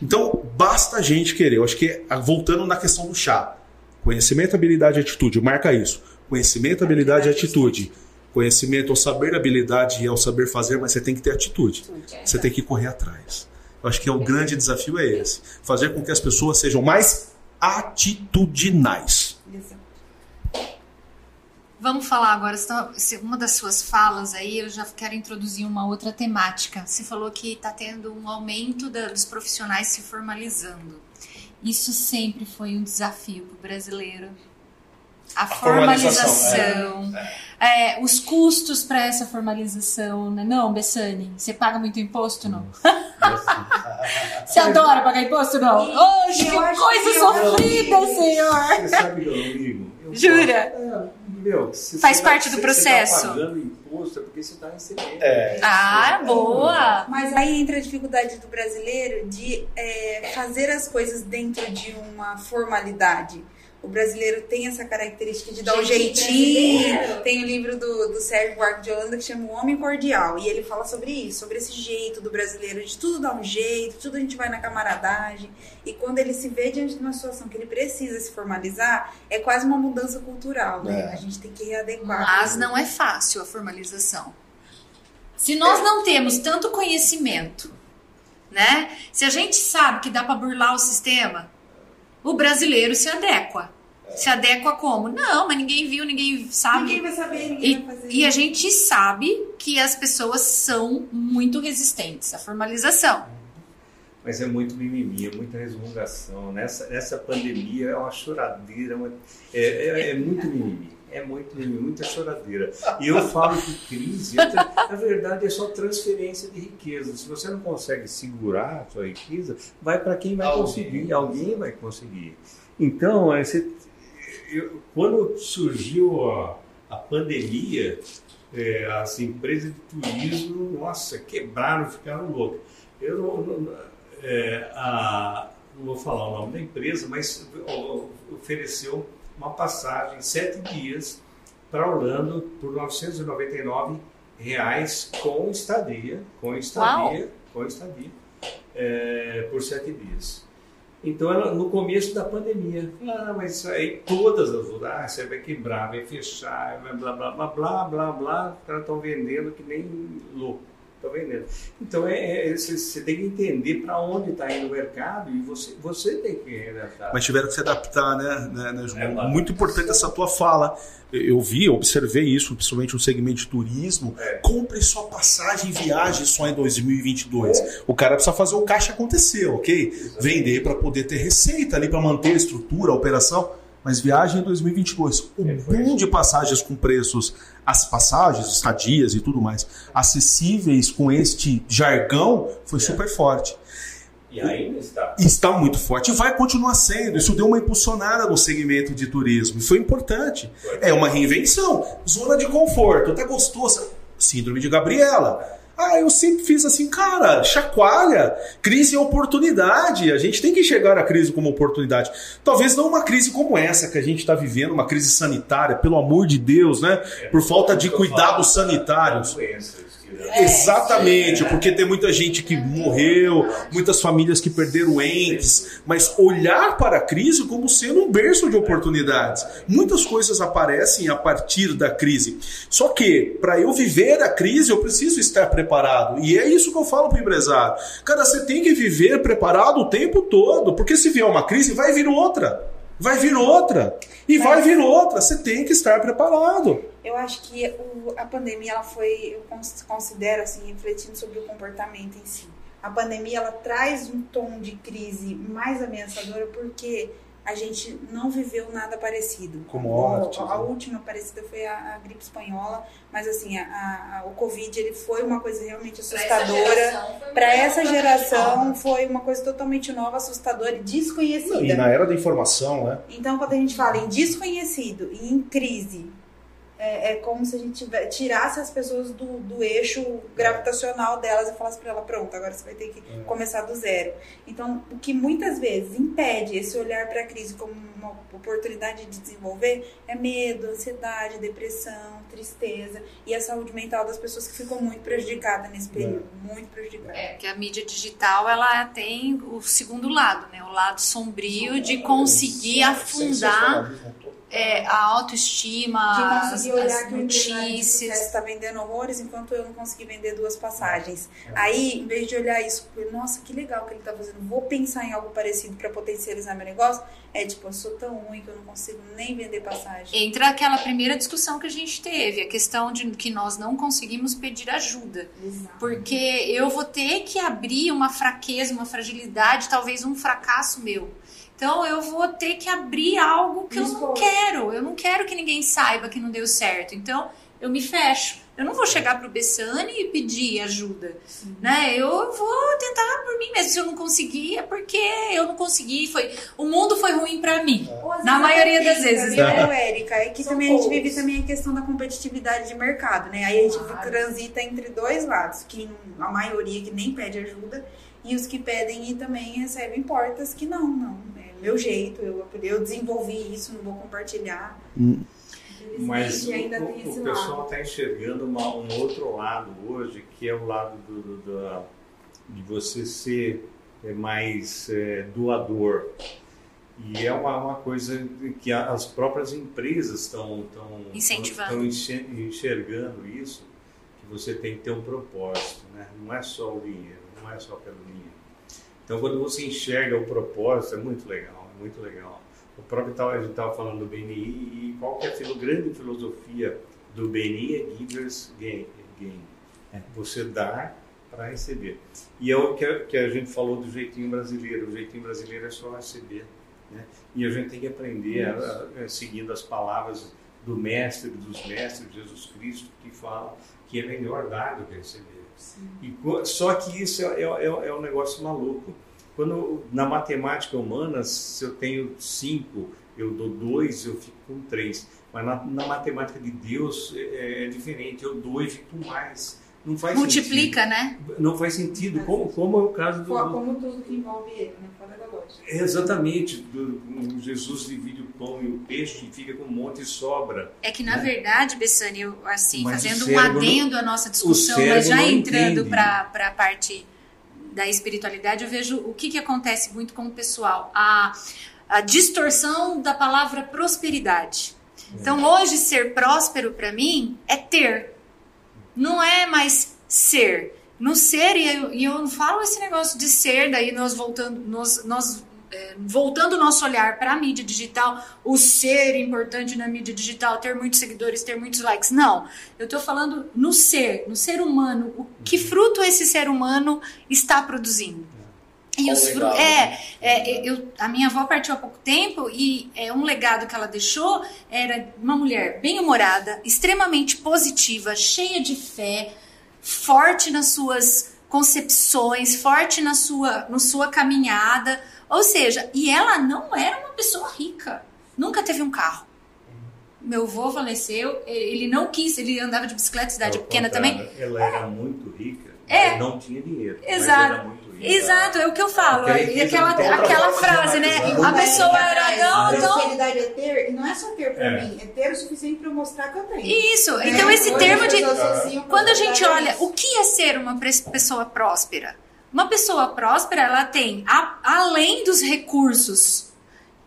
Então, basta a gente querer. Eu acho que, ah, voltando na questão do chá, conhecimento, habilidade e atitude, marca isso. Conhecimento, habilidade e atitude. Conhecimento é o saber, habilidade é o saber fazer, mas você tem que ter atitude. Você tem que correr atrás. Eu acho que é o grande desafio é esse. Fazer com que as pessoas sejam mais atitudinais. Vamos falar agora, uma das suas falas aí, eu já quero introduzir uma outra temática. Você falou que está tendo um aumento da- dos profissionais se formalizando. Isso sempre foi um desafio para o brasileiro. A, formalização, formalização, é, os custos para essa formalização, né? Não, Bessani, você paga muito imposto, não? (laughs) Você adora pagar imposto, não? Oxe, que coisa que eu- sofrida, senhor! Você sabe que eu não ligo? Jura? falo, é, meu, se Faz você parte tá- do se processo. Você tá pagando imposto é porque você está recebendo. É. Ah, boa! Mas aí entra a dificuldade do brasileiro de é, fazer as coisas dentro de uma formalidade. O brasileiro tem essa característica de dar um jeitinho. brasileiro. Tem o livro do, do Sérgio Buarque de Holanda que chama O Homem Cordial. E ele fala sobre isso, sobre esse jeito do brasileiro, de tudo dar um jeito, tudo a gente vai na camaradagem. E quando ele se vê diante de uma situação que ele precisa se formalizar, é quase uma mudança cultural. Né? É. A gente tem que readequar. Mas não é fácil a formalização. Se nós não temos tanto conhecimento, né? Se a gente sabe que dá para burlar o sistema, o brasileiro se adequa. Se adequa como? Não, mas ninguém viu, ninguém sabe. Ninguém vai saber, ninguém E, vai fazer. e a gente sabe que as pessoas são muito resistentes à formalização. Mas é muito mimimi, é muita resmungação. Nessa, nessa pandemia é uma choradeira, uma- é, é, é muito mimimi. É muito muita choradeira. E eu falo que crise, é na verdade, é só transferência de riqueza. Se você não consegue segurar a sua riqueza, vai para quem vai Alguém. conseguir. Alguém vai conseguir. Então, é, você- eu- quando surgiu a, a pandemia, é, as empresas de turismo, nossa, quebraram, ficaram loucas. Eu não, não- é, a- não vou falar o nome da empresa, mas ofereceu uma passagem sete dias para Orlando por 999 reais com estadia, com estadia, com estadia, é, por sete dias. Então, ela, no começo da pandemia, ah, mas isso aí, todas as ah, você vai quebrar, vai fechar, vai blá, blá, blá, blá, blá, blá, os caras estão vendendo que nem louco, estão vendendo. Então, é, é, você, tem que entender para onde está indo o mercado e você, você tem que adaptar. Mas tiveram que se adaptar, né, né, né? É, claro. Muito importante essa tua fala. Eu- vi, eu observei isso, principalmente no segmento de turismo. É. Compre sua passagem e viagem só em 2022. O cara precisa fazer o caixa acontecer, ok? Vender para poder ter receita ali para manter a estrutura, a operação. Mas viagem em 2022. O É, boom isso. de passagens com preços, as passagens, estadias e tudo mais, acessíveis com este jargão, foi É. super forte E ainda está. está muito forte e vai continuar sendo. Isso deu uma impulsionada no segmento de turismo foi importante. É uma reinvenção. Zona de conforto, tá gostoso. Síndrome de Gabriela. Ah, eu sempre fiz assim, cara, chacoalha. Crise é oportunidade. A gente tem que enxergar a crise como oportunidade. Talvez não uma crise como essa que a gente está vivendo, uma crise sanitária, pelo amor de Deus, né? Por falta de cuidados sanitários. Que- Exatamente, porque tem muita gente que morreu, muitas famílias que perderam entes, mas olhar para a crise como sendo um berço de oportunidades. Muitas coisas aparecem a partir da crise. Só que, para eu viver a crise, eu preciso estar preparado. E é isso que eu falo para o empresário. Cara, você tem que viver preparado o tempo todo, porque se vier uma crise, vai vir outra. Vai vir outra. E vai vir outra. Você tem que estar preparado. Eu acho que o- a pandemia ela foi, eu cons- considero assim, refletindo sobre o comportamento em si. A pandemia ela traz um tom de crise mais ameaçadora porque a gente não viveu nada parecido. Com mortes, A, a né? última parecida foi a, a gripe espanhola, mas assim, a, a- o Covid ele foi uma coisa realmente assustadora. Para essa geração foi uma coisa totalmente nova, assustadora e desconhecida. E na era da informação, né? Então, quando a gente fala em desconhecido e em crise, é, é como se a gente tiver- tirasse as pessoas do, do eixo gravitacional delas e falasse para ela: pronto, agora você vai ter que É. começar do zero. Então, o que muitas vezes impede esse olhar para a crise como uma oportunidade de desenvolver é medo, ansiedade, depressão, tristeza e a saúde mental das pessoas que ficam muito prejudicadas nesse período muito prejudicadas. É, que a mídia digital ela tem o segundo lado, né? O lado sombrio de conseguir afundar. É, a autoestima, de conseguir olhar as que notícias. está vendendo horrores enquanto eu não consegui vender duas passagens. Aí, em vez de olhar isso, nossa, que legal que ele está fazendo, vou pensar em algo parecido para potencializar meu negócio, é tipo, eu sou tão ruim que eu não consigo nem vender passagem. Entra aquela primeira discussão que a gente teve, a questão de que nós não conseguimos pedir ajuda. Porque eu vou ter que abrir uma fraqueza, uma fragilidade, talvez um fracasso meu. Então eu vou ter que abrir algo que eu não quero. Eu não quero que ninguém saiba que não deu certo. Então eu me fecho. Eu não vou chegar pro Bessani e pedir ajuda, né? Eu vou tentar por mim mesmo. Se eu não conseguir, é porque eu não consegui. Foi o mundo foi ruim pra mim. Às Na maioria das vezes, viu, né? Érica? É que São também a gente poucos. vive também a questão da competitividade de mercado, né? Aí a gente Claro. transita entre dois lados, que a maioria que nem pede ajuda e os que pedem e também recebem portas que não, não. É meu jeito, eu, eu desenvolvi isso, não vou compartilhar. Mas Infelizmente, o, ainda o- tem esse o pessoal está enxergando uma- um outro lado hoje, que é o lado do, do- da- de você ser é, mais é, doador. E é uma, uma coisa que as próprias empresas estão Incentivando. enxergando isso, que você tem que ter um propósito, né? não é só o dinheiro, não é só pelo dinheiro. Então, quando você enxerga o propósito, é muito legal, é muito legal. O próprio tal, a gente estava falando do BNI e qual que é a filo- grande filosofia do BNI é givers gain, gain. Você dar para receber. E é o que a, que a gente falou do jeitinho brasileiro. O jeitinho brasileiro é só receber. Né? E a gente tem que aprender, a- a- seguindo as palavras do mestre dos mestres, Jesus Cristo, que fala que é melhor dar do que receber. E só que isso é, é, é- é um negócio maluco. Quando na matemática humana, se eu tenho cinco, eu dou dois, eu fico com três. Mas na, na matemática de Deus é, é diferente. Eu dou e fico com mais. Não faz Multiplica, né? sentido. Não faz sentido. Como, como é o caso do, Como tudo que envolve ele, né? Fora da lógica. Exatamente. Do- do- Jesus divide o pão e o peixe e fica com um monte e sobra. É que na verdade, Bessani, eu, assim, Mas fazendo um adendo à nossa discussão, mas já não entrando para a parte da espiritualidade, eu vejo o que, que acontece muito com o pessoal. A, a distorção da palavra prosperidade. Então, hoje, ser próspero para mim é ter, não é mais ser. No ser, e eu, e eu não falo esse negócio de ser, daí nós voltando, nós, nós é, voltando o nosso olhar para a mídia digital, o ser importante na mídia digital, ter muitos seguidores, ter muitos likes. Não, eu estou falando no ser, no ser humano. O que fruto esse ser humano está produzindo? E os legado, é, né? é, eu, a minha avó partiu há pouco tempo e é, um legado que ela deixou era uma mulher bem-humorada, extremamente positiva, cheia de fé, forte nas suas concepções, forte na sua, na sua caminhada. Ou seja, e ela não era uma pessoa rica, nunca teve um carro. Meu avô faleceu, ele não quis, ele andava de bicicleta, cidade Ao pequena também. Ela era muito rica, É. não tinha dinheiro. Exato. Exato, é o que eu falo. E aquela, outra aquela forma de frase, né? A pessoa era não, A não. prosperidade é ter, e não é só ter pra É. mim, é ter o suficiente pra eu mostrar que eu tenho. Isso. Né? Então esse Hoje termo de quando a gente olha isso. o que é ser uma pessoa próspera, uma pessoa próspera ela tem a- além dos recursos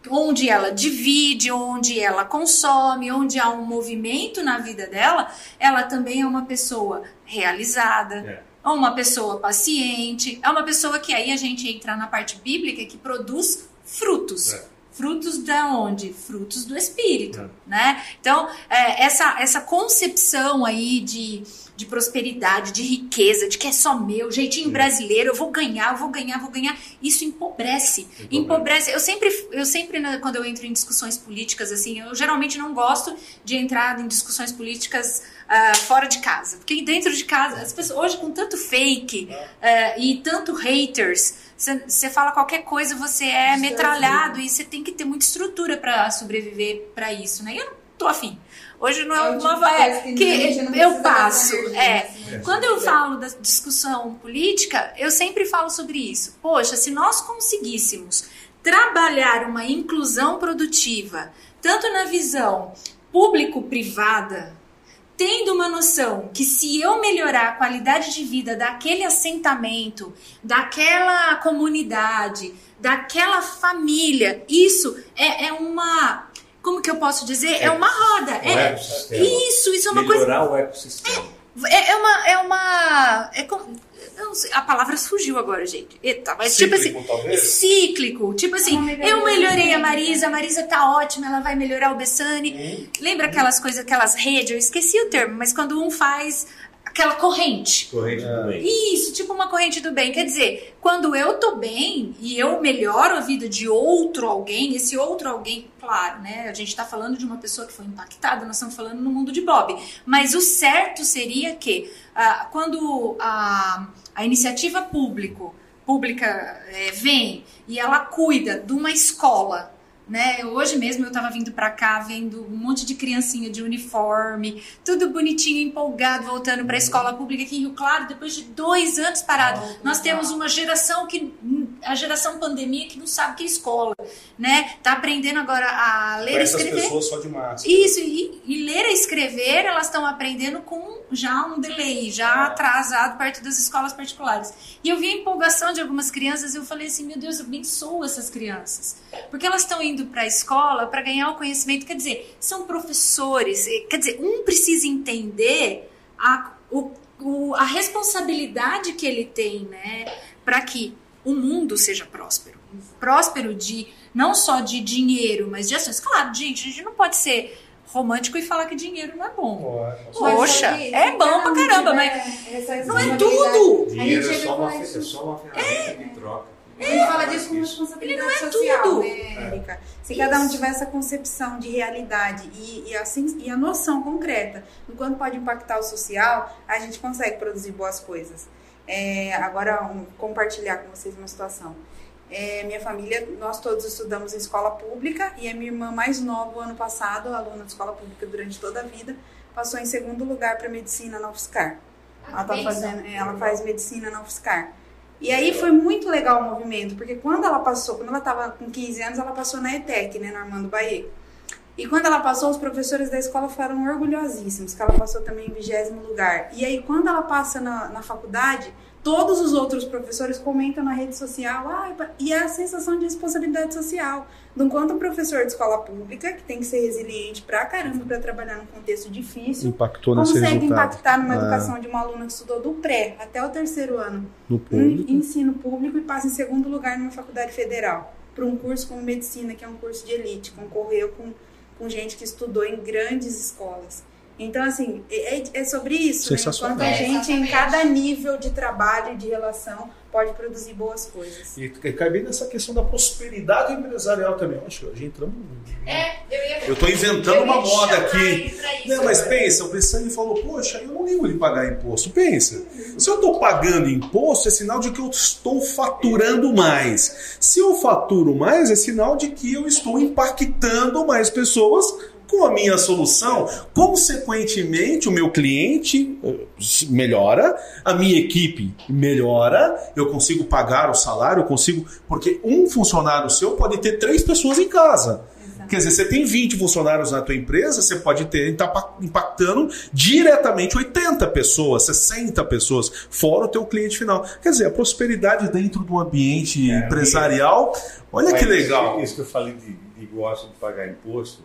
onde ela divide, onde ela consome, onde há um movimento na vida dela, ela também é uma pessoa realizada, É. é uma pessoa paciente, é uma pessoa que aí a gente entra na parte bíblica que produz frutos. É. Frutos da onde? Frutos do Espírito, É. né? Então, é, essa, essa concepção aí de de prosperidade, de riqueza, de que é só meu, jeitinho brasileiro, eu vou ganhar, eu vou ganhar, vou ganhar. Isso empobrece. Empobrece. empobrece. Eu sempre, eu sempre quando eu entro em discussões políticas, assim, eu geralmente não gosto de entrar em discussões políticas uh, fora de casa. Porque dentro de casa, as pessoas, hoje com tanto fake uh, e tanto haters, você fala qualquer coisa, você é metralhado e você tem que ter muita estrutura para sobreviver para isso, né? E eu não tô afim. Hoje não é, é uma é, que, que eu passo. É. Assim. Quando eu falo da discussão política, eu sempre falo sobre isso. Poxa, se nós conseguíssemos trabalhar uma inclusão produtiva, tanto na visão público-privada, tendo uma noção que se eu melhorar a qualidade de vida daquele assentamento, daquela comunidade, daquela família, isso é, é uma como que eu posso dizer? É, é uma roda. É, isso, isso é uma Melhorar coisa. o ecossistema. É, é uma. É uma é, sei, a palavra fugiu agora, gente. Eita, mas cíclico, tipo assim. Talvez? Cíclico. Tipo assim, eu melhorei a Marisa, a Marisa tá ótima, ela vai melhorar o Bessani. Hum. Lembra aquelas coisas, aquelas redes? Eu esqueci o termo, mas quando um faz aquela corrente. Corrente do bem. Isso, tipo uma corrente do bem. Quer dizer, quando eu tô bem e eu melhoro a vida de outro alguém, esse outro alguém, claro, né? A gente tá falando de uma pessoa que foi impactada, nós estamos falando no mundo de Bob. Mas o certo seria que ah, quando a, a iniciativa público, pública é, vem e ela cuida de uma escola né? Hoje mesmo eu estava vindo para cá vendo um monte de criancinha de uniforme, tudo bonitinho, empolgado, voltando para a escola pública aqui em Rio Claro, depois de dois anos parado. Nós temos uma geração que a geração pandemia que não sabe o que é escola, né? Tá aprendendo agora a ler e escrever. pessoas só de máscara. Isso e, e ler e escrever, elas estão aprendendo com já um delay, já atrasado perto das escolas particulares. E eu vi a empolgação de algumas crianças e eu falei assim, meu Deus, abençoa essas crianças, porque elas estão indo indo para a escola para ganhar o conhecimento. Quer dizer, são professores. Quer dizer, um precisa entender a, o, o, a responsabilidade que ele tem, né, para que o mundo seja próspero. Próspero de não só de dinheiro, mas de ações. Claro, gente, a gente não pode ser romântico e falar que dinheiro não é bom. Poxa, é bom pra caramba, mas não é tudo. Dinheiro é só uma, é só uma ferramenta de troca. A gente fala disso com responsabilidade é social, tudo. né, Erika? Se Isso. cada um tiver essa concepção de realidade e, e, assim, e a noção concreta do quanto pode impactar o social, a gente consegue produzir boas coisas. É, agora, um, compartilhar com vocês uma situação. É, minha família, nós todos estudamos em escola pública e a minha irmã mais nova, ano passado, aluna de escola pública durante toda a vida, passou em segundo lugar para medicina na UFSCar. Ela, tá fazendo, ela faz medicina na UFSCar. E aí foi muito legal o movimento, porque quando ela passou, quando ela estava com 15 anos, ela passou na ETEC, né, no Armando Bahia. E quando ela passou, os professores da escola foram orgulhosíssimos, que ela passou também em vigésimo lugar. E aí, quando ela passa na, na faculdade, todos os outros professores comentam na rede social, ah, e é a sensação de responsabilidade social. Do quanto o professor de escola pública, que tem que ser resiliente pra caramba para trabalhar num contexto difícil, Impactou consegue impactar numa ah. educação de uma aluna que estudou do pré até o terceiro ano no público. Em ensino público e passa em segundo lugar numa faculdade federal, para um curso como medicina, que é um curso de elite, concorreu com, com gente que estudou em grandes escolas. Então, assim, é, é sobre isso, né? Enquanto a gente, em cada nível de trabalho e de relação, pode produzir boas coisas. E, e cai bem nessa questão da prosperidade empresarial também. Acho que a gente entramos. É, eu ia. Eu estou inventando uma moda aqui. Isso, não, mas pensa, o Bessani falou, poxa, eu não ligo de pagar imposto. Pensa, se eu estou pagando imposto, é sinal de que eu estou faturando mais. Se eu faturo mais, é sinal de que eu estou impactando mais pessoas com a minha solução, consequentemente, o meu cliente eh, melhora, a minha equipe melhora, eu consigo pagar o salário, eu consigo. Porque um funcionário seu pode ter três pessoas em casa. Quer dizer, você tem 20 funcionários na tua empresa, você pode ter tá impactando diretamente 80 pessoas, 60 pessoas, fora o teu cliente final. Quer dizer, a prosperidade dentro do ambiente é, empresarial, olha que legal. Isso, isso que eu falei de, de gosto de pagar imposto,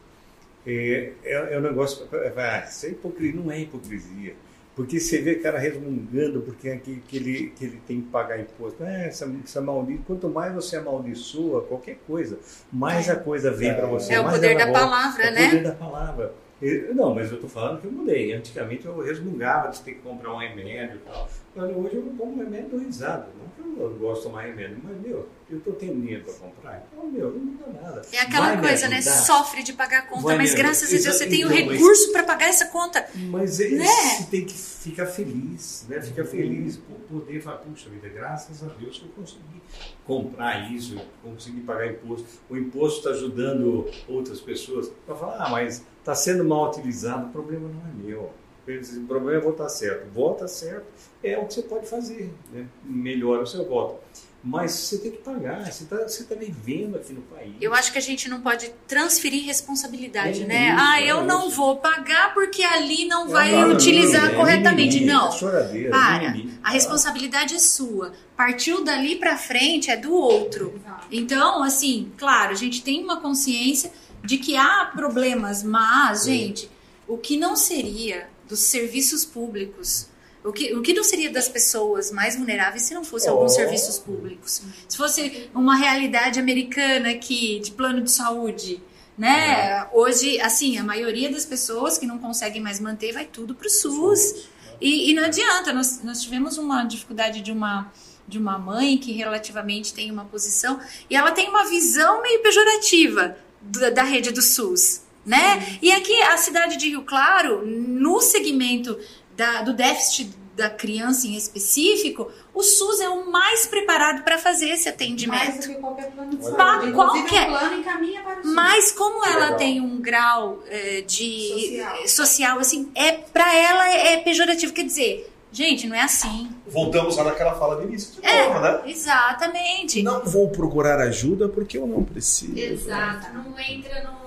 é, é, é um negócio. Ah, isso é hipocrisia, não é hipocrisia. Porque você vê cara resmungando porque é que, que, ele, que ele tem que pagar imposto. É, essa, essa maldita. Quanto mais você amaldiçoa qualquer coisa, mais é. a coisa vem para você. É o poder da palavra, é né? O poder da palavra. Eu- Não, mas eu tô falando que eu mudei. Antigamente eu resmungava de ter que comprar um remédio e tal. Mas hoje eu não compro remédio risado. Não que eu gosto de tomar remédio, mas, meu, eu tô tendo dinheiro para comprar. Então, meu, não muda nada. É aquela Vai coisa, né? Sofre de pagar a conta, Vai mas graças a. Deus você tem o Então, mas- recurso para pagar essa conta. Mas é, Né? você tem que ficar feliz, né? Ficar feliz por poder falar, puxa vida, graças a Deus que eu consegui comprar isso, eu consegui pagar imposto. O imposto está ajudando outras pessoas. Para falar, ah, mas está sendo mal utilizado, o problema não é meu. O problema é votar certo. Vota certo é o que você pode fazer, né? melhora o seu voto. Mas você tem que pagar, você está você tá vivendo aqui no país. Eu acho que a gente não pode transferir responsabilidade, É né? isso, ah, é eu não isso. vou pagar porque ali não É vai utilizar é corretamente. mimimi, não. É choradeira, Para. mimimi. A responsabilidade é sua. Partiu dali pra frente é do outro. Então, assim, claro, a gente tem uma consciência de que há problemas, mas, gente, o que não seria dos serviços públicos, o que, o que não seria das pessoas mais vulneráveis se não fosse alguns Oh. serviços públicos? Se fosse uma realidade americana aqui, de plano de saúde, né? Hoje, assim, a maioria das pessoas que não conseguem mais manter vai tudo pro SUS. E, e não adianta, nós, nós tivemos uma dificuldade de uma, de uma mãe que relativamente tem uma posição e ela tem uma visão meio pejorativa da, da rede do SUS, né? E aqui a cidade de Rio Claro, no segmento da- do déficit da criança em específico, o SUS é o mais preparado para fazer esse Mais atendimento. do que qualquer plano de Mas saúde. Qualquer- plano encaminha para o SUS. Mas como ela Legal. tem um grau eh, de Social. social, assim, é para ela é, é pejorativo, quer dizer, gente, não é assim. Voltamos lá naquela fala do início de É. novo, né? Exatamente. Não vou procurar ajuda porque eu não preciso. Exato, não entra no,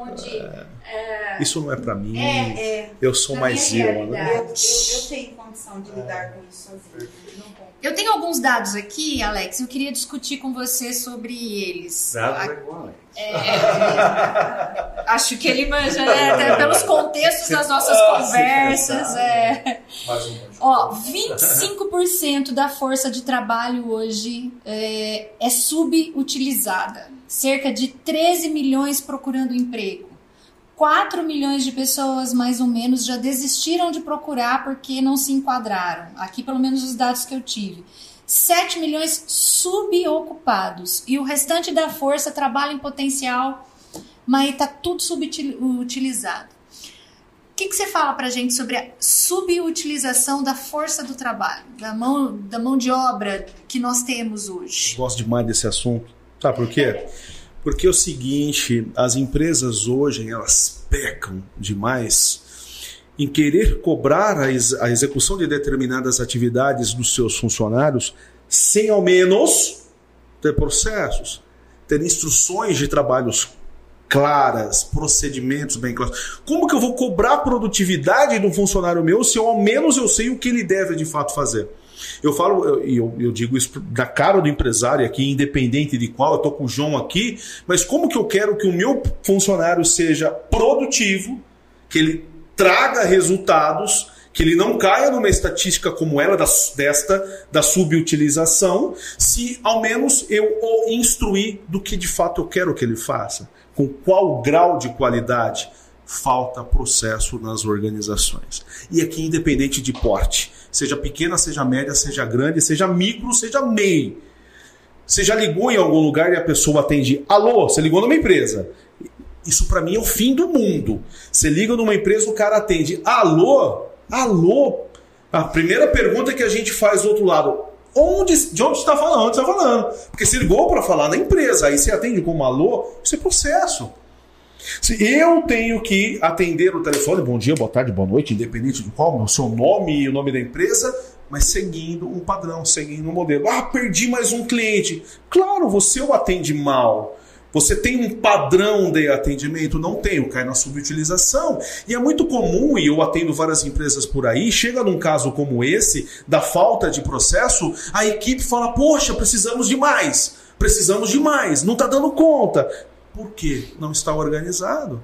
onde Isso não é pra mim. É, Eu sou mais eu, né? Eu, eu, eu tenho condição de lidar com isso sozinho. Eu tenho alguns dados aqui, Alex, eu queria discutir com você sobre eles. Dados é igual, né? Acho que ele manja, né? Até pelos contextos das nossas Ah, conversas. É. Mais um Ó, 25% da força de trabalho hoje é, é subutilizada. Cerca de 13 milhões procurando emprego. 4 milhões de pessoas, mais ou menos, já desistiram de procurar porque não se enquadraram. Aqui, pelo menos, os dados que eu tive. 7 milhões subocupados. E o restante da força trabalha em potencial, mas está tudo subutilizado. O que, que você fala pra gente sobre a subutilização da força do trabalho, da mão, da mão de obra que nós temos hoje? Gosto demais desse assunto. Sabe por quê? Porque é o seguinte, as empresas hoje elas pecam demais em querer cobrar a, ex a execução de determinadas atividades dos seus funcionários sem ao menos ter processos, ter instruções de trabalhos claras, procedimentos bem claros. Como que eu vou cobrar a produtividade do funcionário meu se eu, ao menos eu sei o que ele deve de fato fazer? Eu falo, e eu, eu, digo isso da cara do empresário aqui, independente de qual, eu tô com o João aqui, mas como que eu quero que o meu funcionário seja produtivo, que ele traga resultados, que ele não caia numa estatística como ela, da, desta, da subutilização, se ao menos eu o instruir do que de fato eu quero que ele faça, com qual grau de qualidade falta processo nas organizações. E aqui, independente de porte, seja pequena, seja média, seja grande, seja micro, seja MEI. Você já ligou em algum lugar e a pessoa atende, alô, você ligou numa empresa. Isso para mim é o fim do mundo. Você liga numa empresa, o cara atende, alô, alô. A primeira pergunta que a gente faz do outro lado, onde, de onde está falando? Onde está falando? Porque você ligou para falar na empresa, aí você atende como alô, isso é processo. Se eu tenho que atender o telefone, bom dia, boa tarde, boa noite, independente de qual, o seu nome e o nome da empresa, mas seguindo um padrão, seguindo um modelo. Ah, perdi mais um cliente. Claro, você o atende mal. Você tem um padrão de atendimento? Não tenho, cai na subutilização. E é muito comum, e eu atendo várias empresas por aí, chega num caso como esse, da falta de processo, a equipe fala: Poxa, precisamos de mais, precisamos de mais, não está dando conta. Por quê? Não está organizado.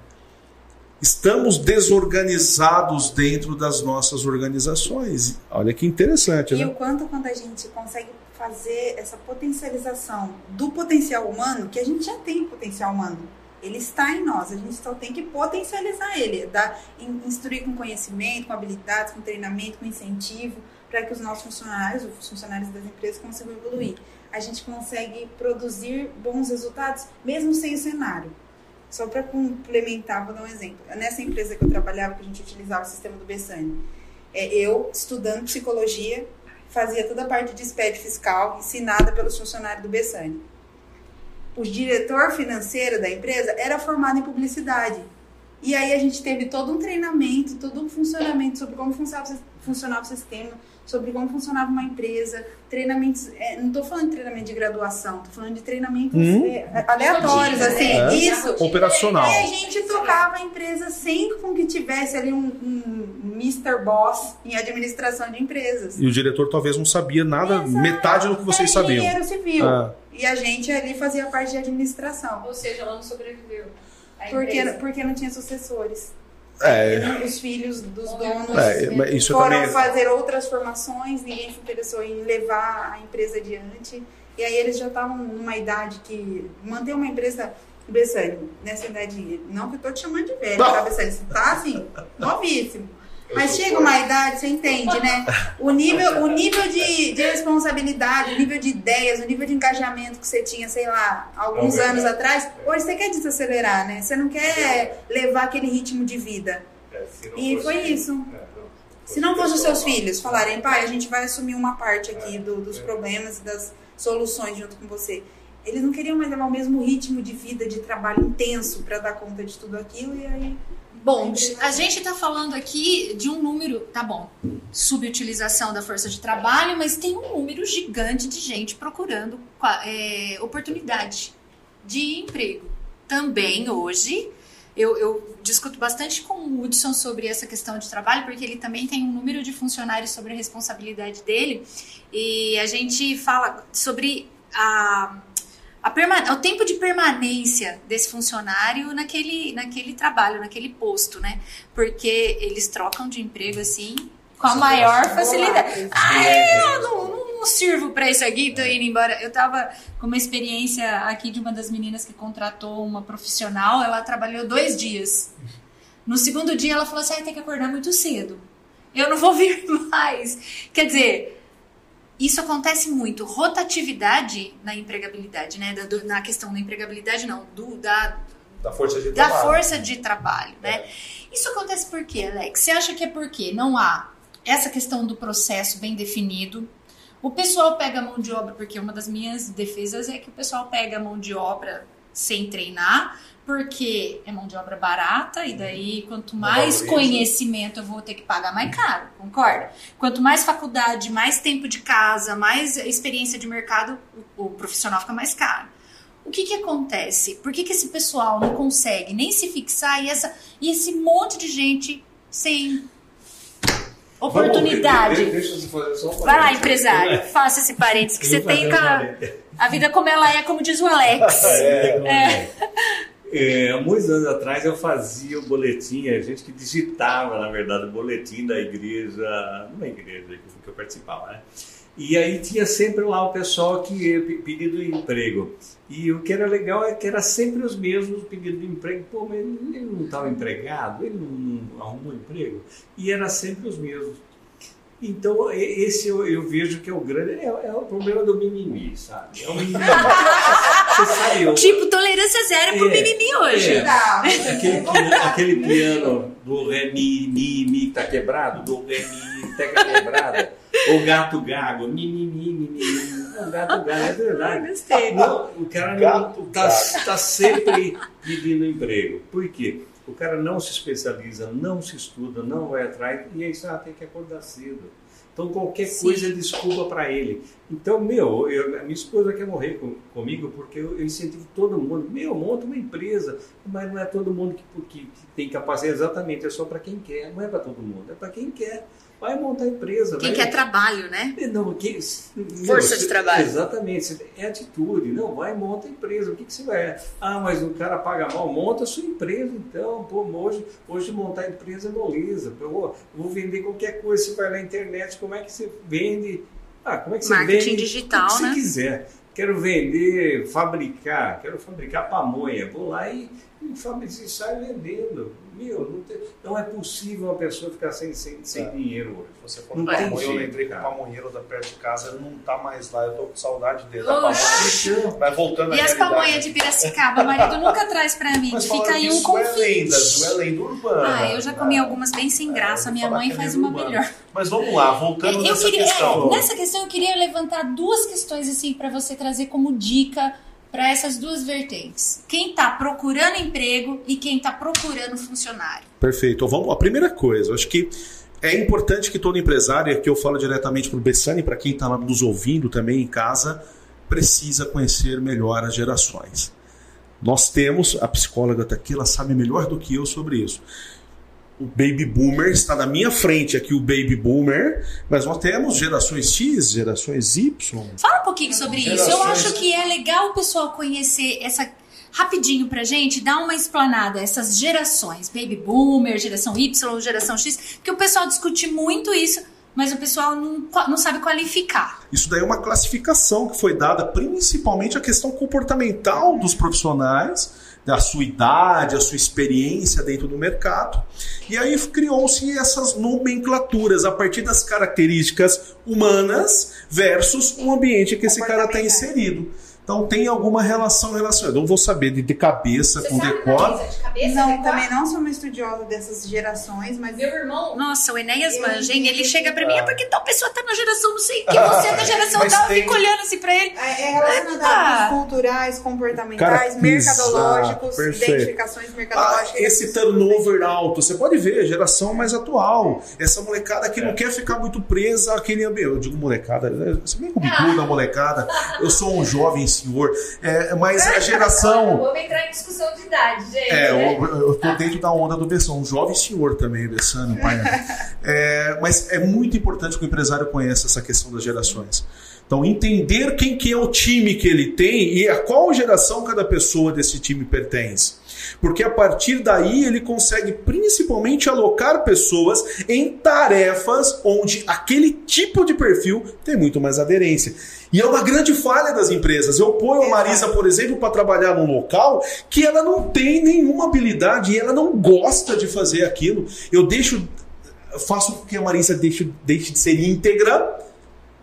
Estamos desorganizados dentro das nossas organizações. Olha que interessante, E né? o quanto quando a gente consegue fazer essa potencialização do potencial humano, que a gente já tem potencial humano. Ele está em nós, a gente só tem que potencializar ele, dar, instruir com conhecimento, com habilidades, com treinamento, com incentivo, para que os nossos funcionários, os funcionários das empresas consigam evoluir. A gente consegue produzir bons resultados mesmo sem o cenário. Só para complementar, vou dar um exemplo. Nessa empresa que eu trabalhava, que a gente utilizava o sistema do Bessani, é, eu, estudando psicologia, fazia toda a parte de SPED fiscal, ensinada pelos funcionários do Bessani. O diretor financeiro da empresa era formado em publicidade. E aí a gente teve todo um treinamento, todo um funcionamento sobre como funcionava, funcionava o sistema, sobre como funcionava uma empresa, treinamentos, é, não estou falando de treinamento de graduação, estou falando de treinamentos hum? é, aleatórios, assim, é. isso. Operacional. E a gente tocava a empresa sem com que tivesse ali um, um Mr. Boss em administração de empresas. E o diretor talvez não sabia nada, Exato. metade do que vocês é sabiam. Engenheiro civil. Ah. E a gente ali fazia parte de administração. Ou seja, ela não sobreviveu. Porque, porque não tinha sucessores. É. Os filhos dos donos é, foram também... fazer outras formações, ninguém se interessou em levar a empresa adiante. E aí eles já estavam numa idade que manter uma empresa Bessane, nessa idade, não que eu tô te chamando de velho, tá, Bessane? Você tá assim, novíssimo. Mas chega uma idade, você entende, né? O nível, o nível de, de responsabilidade, o nível de ideias, o nível de engajamento que você tinha, sei lá, alguns anos atrás, hoje você quer desacelerar, né? Você não quer levar aquele ritmo de vida. É, e foi isso. É, se não fosse os seus filhos falarem, pai, a gente vai assumir uma parte aqui do, dos problemas e das soluções junto com você. Eles não queriam mais levar o mesmo ritmo de vida, de trabalho intenso para dar conta de tudo aquilo e aí Bom, a gente está falando aqui de um número, tá bom, subutilização da força de trabalho, mas tem um número gigante de gente procurando é, oportunidade de emprego. Também hoje, eu, eu, discuto bastante com o Hudson sobre essa questão de trabalho, porque ele também tem um número de funcionários sobre a responsabilidade dele, e a gente fala sobre a o tempo de permanência desse funcionário naquele, naquele trabalho, naquele posto, né? Porque eles trocam de emprego assim com a maior facilidade. Ah, eu não, não sirvo para isso aqui, tô indo embora. Eu tava com uma experiência aqui de uma das meninas que contratou uma profissional, ela trabalhou dois dias. No segundo dia ela falou assim: ah, tem que acordar muito cedo. Eu não vou vir (laughs) mais. Quer dizer, isso acontece muito. Rotatividade na empregabilidade, né? Da, na questão da empregabilidade, não, do, da, da força de da trabalho. força de trabalho, né? É. Isso acontece por quê, Alex? Você acha que é porque não há essa questão do processo bem definido? O pessoal pega a mão de obra, porque uma das minhas defesas é que o pessoal pega a mão de obra sem treinar, porque é mão de obra barata e daí quanto mais conhecimento eu vou ter que pagar mais caro, concorda? Quanto mais faculdade, mais tempo de casa, mais experiência de mercado, o, o profissional fica mais caro. O que que acontece? Por que, que esse pessoal não consegue nem se fixar e, essa, e esse monte de gente sem oportunidade? Vamos, deixa, eu fazer só um Vai lá, empresário, (laughs) faça esse parênteses que você tem a, a vida como ela é, como diz o Alex. (laughs) é. é. É, muitos anos atrás eu fazia o boletim, a gente que digitava, na verdade, o boletim da igreja, numa igreja que eu participava, né? E aí tinha sempre lá o pessoal que pedindo emprego. E o que era legal é que era sempre os mesmos pedindo de emprego. Pô, mas ele não estava empregado, ele não, não arrumou emprego. E era sempre os mesmos. Então, esse eu, eu, vejo que é o grande. É, é, o problema do mimimi, sabe? É o mimimi. Você sabe, eu, tipo, tolerância zero é, pro mimimi hoje. É, aquele, aquele piano do ré, mi, mi, mi tá quebrado, do ré, mi, tá quebrado. O gato gago, mi, mi, mi, mi, mi. O gato gago, é verdade. Gostei. Não, o cara não, tá, tá sempre pedindo emprego. Por quê? O cara não se especializa, não se estuda, não vai atrás e aí ah, tem que acordar cedo. Então qualquer Sim. coisa é desculpa para ele. Então, meu, eu, minha esposa quer morrer com, comigo porque eu, eu, incentivo todo mundo. Meu, monta uma empresa, mas não é todo mundo que, que, que tem capacidade. Exatamente, é só para quem quer, não é para todo mundo, é para quem quer vai montar empresa. Quem vai... quer trabalho, né? Não, que... Força não, de trabalho. Exatamente, é atitude. Não, vai monta empresa. O que, que você vai. Ah, mas o cara paga mal, monta a sua empresa então. Pô, hoje, hoje montar empresa é moleza. Vou, vou vender qualquer coisa. Você vai na internet, como é que você vende? Ah, como é que você Marketing vende? digital, o que né? você quiser. quero vender, fabricar, quero fabricar pamonha. Vou lá e, e, e saio vendendo. Meu, não, tem, não, é possível uma pessoa ficar sem, sem, sem é. dinheiro hoje. Você falou não pamonha, eu lembrei que o pamonheiro da perto de casa não tá mais lá, eu tô com saudade dele. Vai voltando E as pamonhas de Piracicaba, o marido nunca traz pra mim, Mas fica aí um conflito. É lenda, isso é lenda urbana. Ah, eu já comi algumas bem sem graça, é, minha mãe faz uma urbana. melhor. Mas vamos lá, voltando eu nessa queria, questão. É, nessa questão eu queria levantar duas questões assim para você trazer como dica para essas duas vertentes. Quem está procurando emprego e quem está procurando funcionário. Perfeito. Vamos, a primeira coisa, acho que é importante que todo empresário, aqui eu falo diretamente para o Bessani, para quem está nos ouvindo também em casa, precisa conhecer melhor as gerações. Nós temos, a psicóloga está aqui, ela sabe melhor do que eu sobre isso o baby boomer está na minha frente aqui o baby boomer, mas nós temos gerações X, gerações Y. Fala um pouquinho sobre gerações... isso. Eu acho que é legal o pessoal conhecer essa rapidinho pra gente, dar uma explanada essas gerações, baby boomer, geração Y, geração X, porque o pessoal discute muito isso, mas o pessoal não, não sabe qualificar. Isso daí é uma classificação que foi dada principalmente a questão comportamental dos profissionais da sua idade, a sua experiência dentro do mercado. E aí criou-se essas nomenclaturas a partir das características humanas versus o ambiente que esse cara está inserido. Então tem alguma relação relacionada. Eu não vou saber de, de cabeça, Você com decor. De cabeça, não, decor? também não sou uma estudiosa dessas gerações, mas. Meu irmão. Nossa, o Enéas manja, hein? Ele chega pra mim, é porque tal pessoa tá na geração, não sei o que, você é da geração tal, tem... eu fico olhando assim pra ele. É, é relacionado a culturais, comportamentais, Cara, mercadológicos, identificações mercadológicas. Ah, esse turnover alto, você pode ver, geração mais atual. Essa molecada que é. não quer ficar muito presa àquele ambiente. Eu digo molecada, você vem com o da molecada. Eu sou um jovem senhor. É, mas a geração. (laughs) Vamos entrar em discussão de idade, gente. É, eu, eu tô dentro da onda do Bessão. Um jovem senhor também, Bessano, pai. (laughs) É, mas é muito importante que o empresário conheça essa questão das gerações. Então, entender quem que é o time que ele tem e a qual geração cada pessoa desse time pertence. Porque a partir daí ele consegue principalmente alocar pessoas em tarefas onde aquele tipo de perfil tem muito mais aderência. E é uma grande falha das empresas. Eu ponho a Marisa, por exemplo, para trabalhar num local que ela não tem nenhuma habilidade e ela não gosta de fazer aquilo. Eu deixo, faço com que a Marisa deixe, deixe de ser íntegra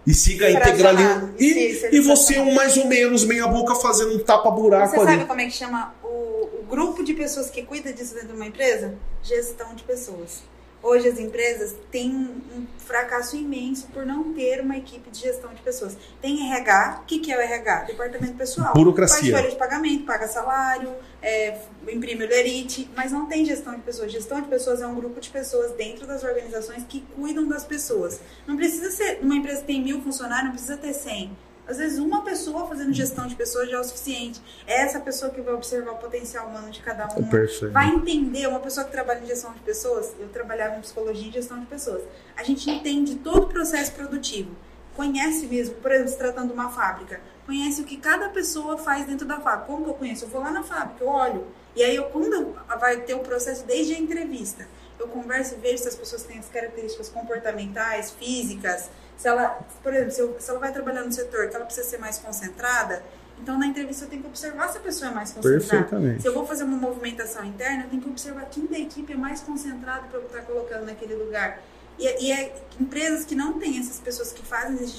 e siga a integralidade. E, e você, um mais ou menos, meia boca, fazendo um tapa-buraco ali. Você sabe como é que chama o grupo de pessoas que cuida disso dentro de uma empresa? Gestão de pessoas. Hoje as empresas têm um fracasso imenso por não ter uma equipe de gestão de pessoas. Tem RH, o que, que é o RH? Departamento pessoal. Burocracia. Faz folha de pagamento, paga salário, é, imprime o lerite, mas não tem gestão de pessoas. Gestão de pessoas é um grupo de pessoas dentro das organizações que cuidam das pessoas. Não precisa ser, uma empresa que tem mil funcionários, não precisa ter cem às vezes, uma pessoa fazendo gestão de pessoas já é o suficiente. É essa pessoa que vai observar o potencial humano de cada um. Vai entender. Uma pessoa que trabalha em gestão de pessoas, eu trabalhava em psicologia e gestão de pessoas. A gente entende todo o processo produtivo. Conhece mesmo, por exemplo, se tratando de uma fábrica, conhece o que cada pessoa faz dentro da fábrica. Como que eu conheço? Eu vou lá na fábrica, eu olho. E aí, eu, quando vai ter o processo desde a entrevista, eu converso e vejo se as pessoas têm as características comportamentais, físicas, se ela, por exemplo, se, eu, se ela vai trabalhar no setor que ela precisa ser mais concentrada, então na entrevista eu tenho que observar se a pessoa é mais concentrada. Perfeitamente. Se eu vou fazer uma movimentação interna, eu tenho que observar quem da equipe é mais concentrado para eu estar colocando naquele lugar. E, e é, empresas que não têm essas pessoas que fazem esse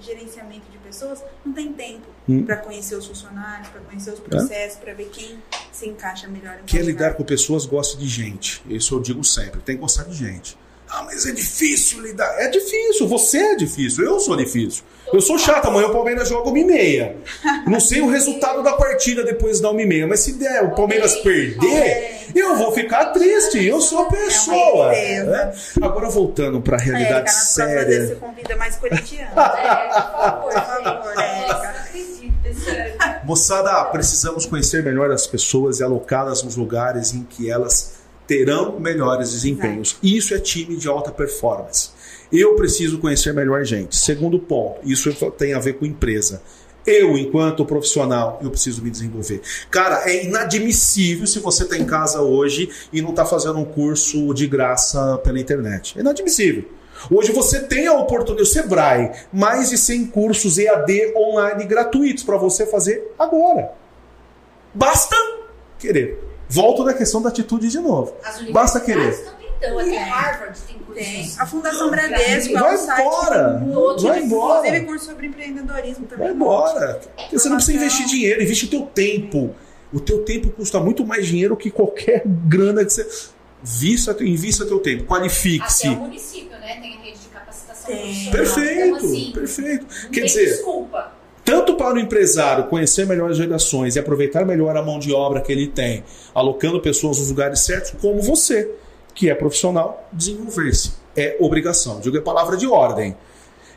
gerenciamento de pessoas, não tem tempo hum. para conhecer os funcionários, para conhecer os processos, é. para ver quem se encaixa melhor. Em Quer lidar com pessoas, gosta de gente. Isso eu digo sempre. Tem que gostar de gente. Ah, mas é difícil lidar. É difícil, você é difícil, eu sou difícil. Eu sou chato, amanhã o Palmeiras joga uma e meia. Não sei o resultado da partida depois da uma e meia, mas se der o Palmeiras perder, eu vou ficar triste. Eu sou a pessoa. Né? Agora voltando para a realidade Érica, séria. Você convida mais corintiano. é, por favor, por favor, (laughs) Moçada, precisamos conhecer melhor as pessoas e alocá-las nos lugares em que elas terão melhores desempenhos. Isso é time de alta performance. Eu preciso conhecer melhor gente. Segundo ponto, isso tem a ver com empresa. Eu, enquanto profissional, eu preciso me desenvolver. Cara, é inadmissível se você está em casa hoje e não está fazendo um curso de graça pela internet. É inadmissível. Hoje você tem a oportunidade, o Sebrae, mais de 100 cursos EAD online gratuitos para você fazer agora. Basta querer. Volto na questão da atitude de novo. As Basta querer. dão, até. Harvard tem cursos. A Fundação Bradesco é Vai embora. Vai embora. Inclusive curso sobre empreendedorismo também. Vai embora. Porque você não precisa investir dinheiro, investe o teu tempo. O teu tempo custa muito mais dinheiro que qualquer grana que você. Vista, invista teu tempo, Até qualifique-se. o município, né? Tem a rede de capacitação Tem. profissional. Perfeito, Então, assim, perfeito. Quer dizer, desculpa. Tanto para o empresário conhecer melhor as gerações e aproveitar melhor a mão de obra que ele tem, alocando pessoas nos lugares certos, como você, que é profissional, desenvolver-se. É obrigação. Digo, é palavra de ordem.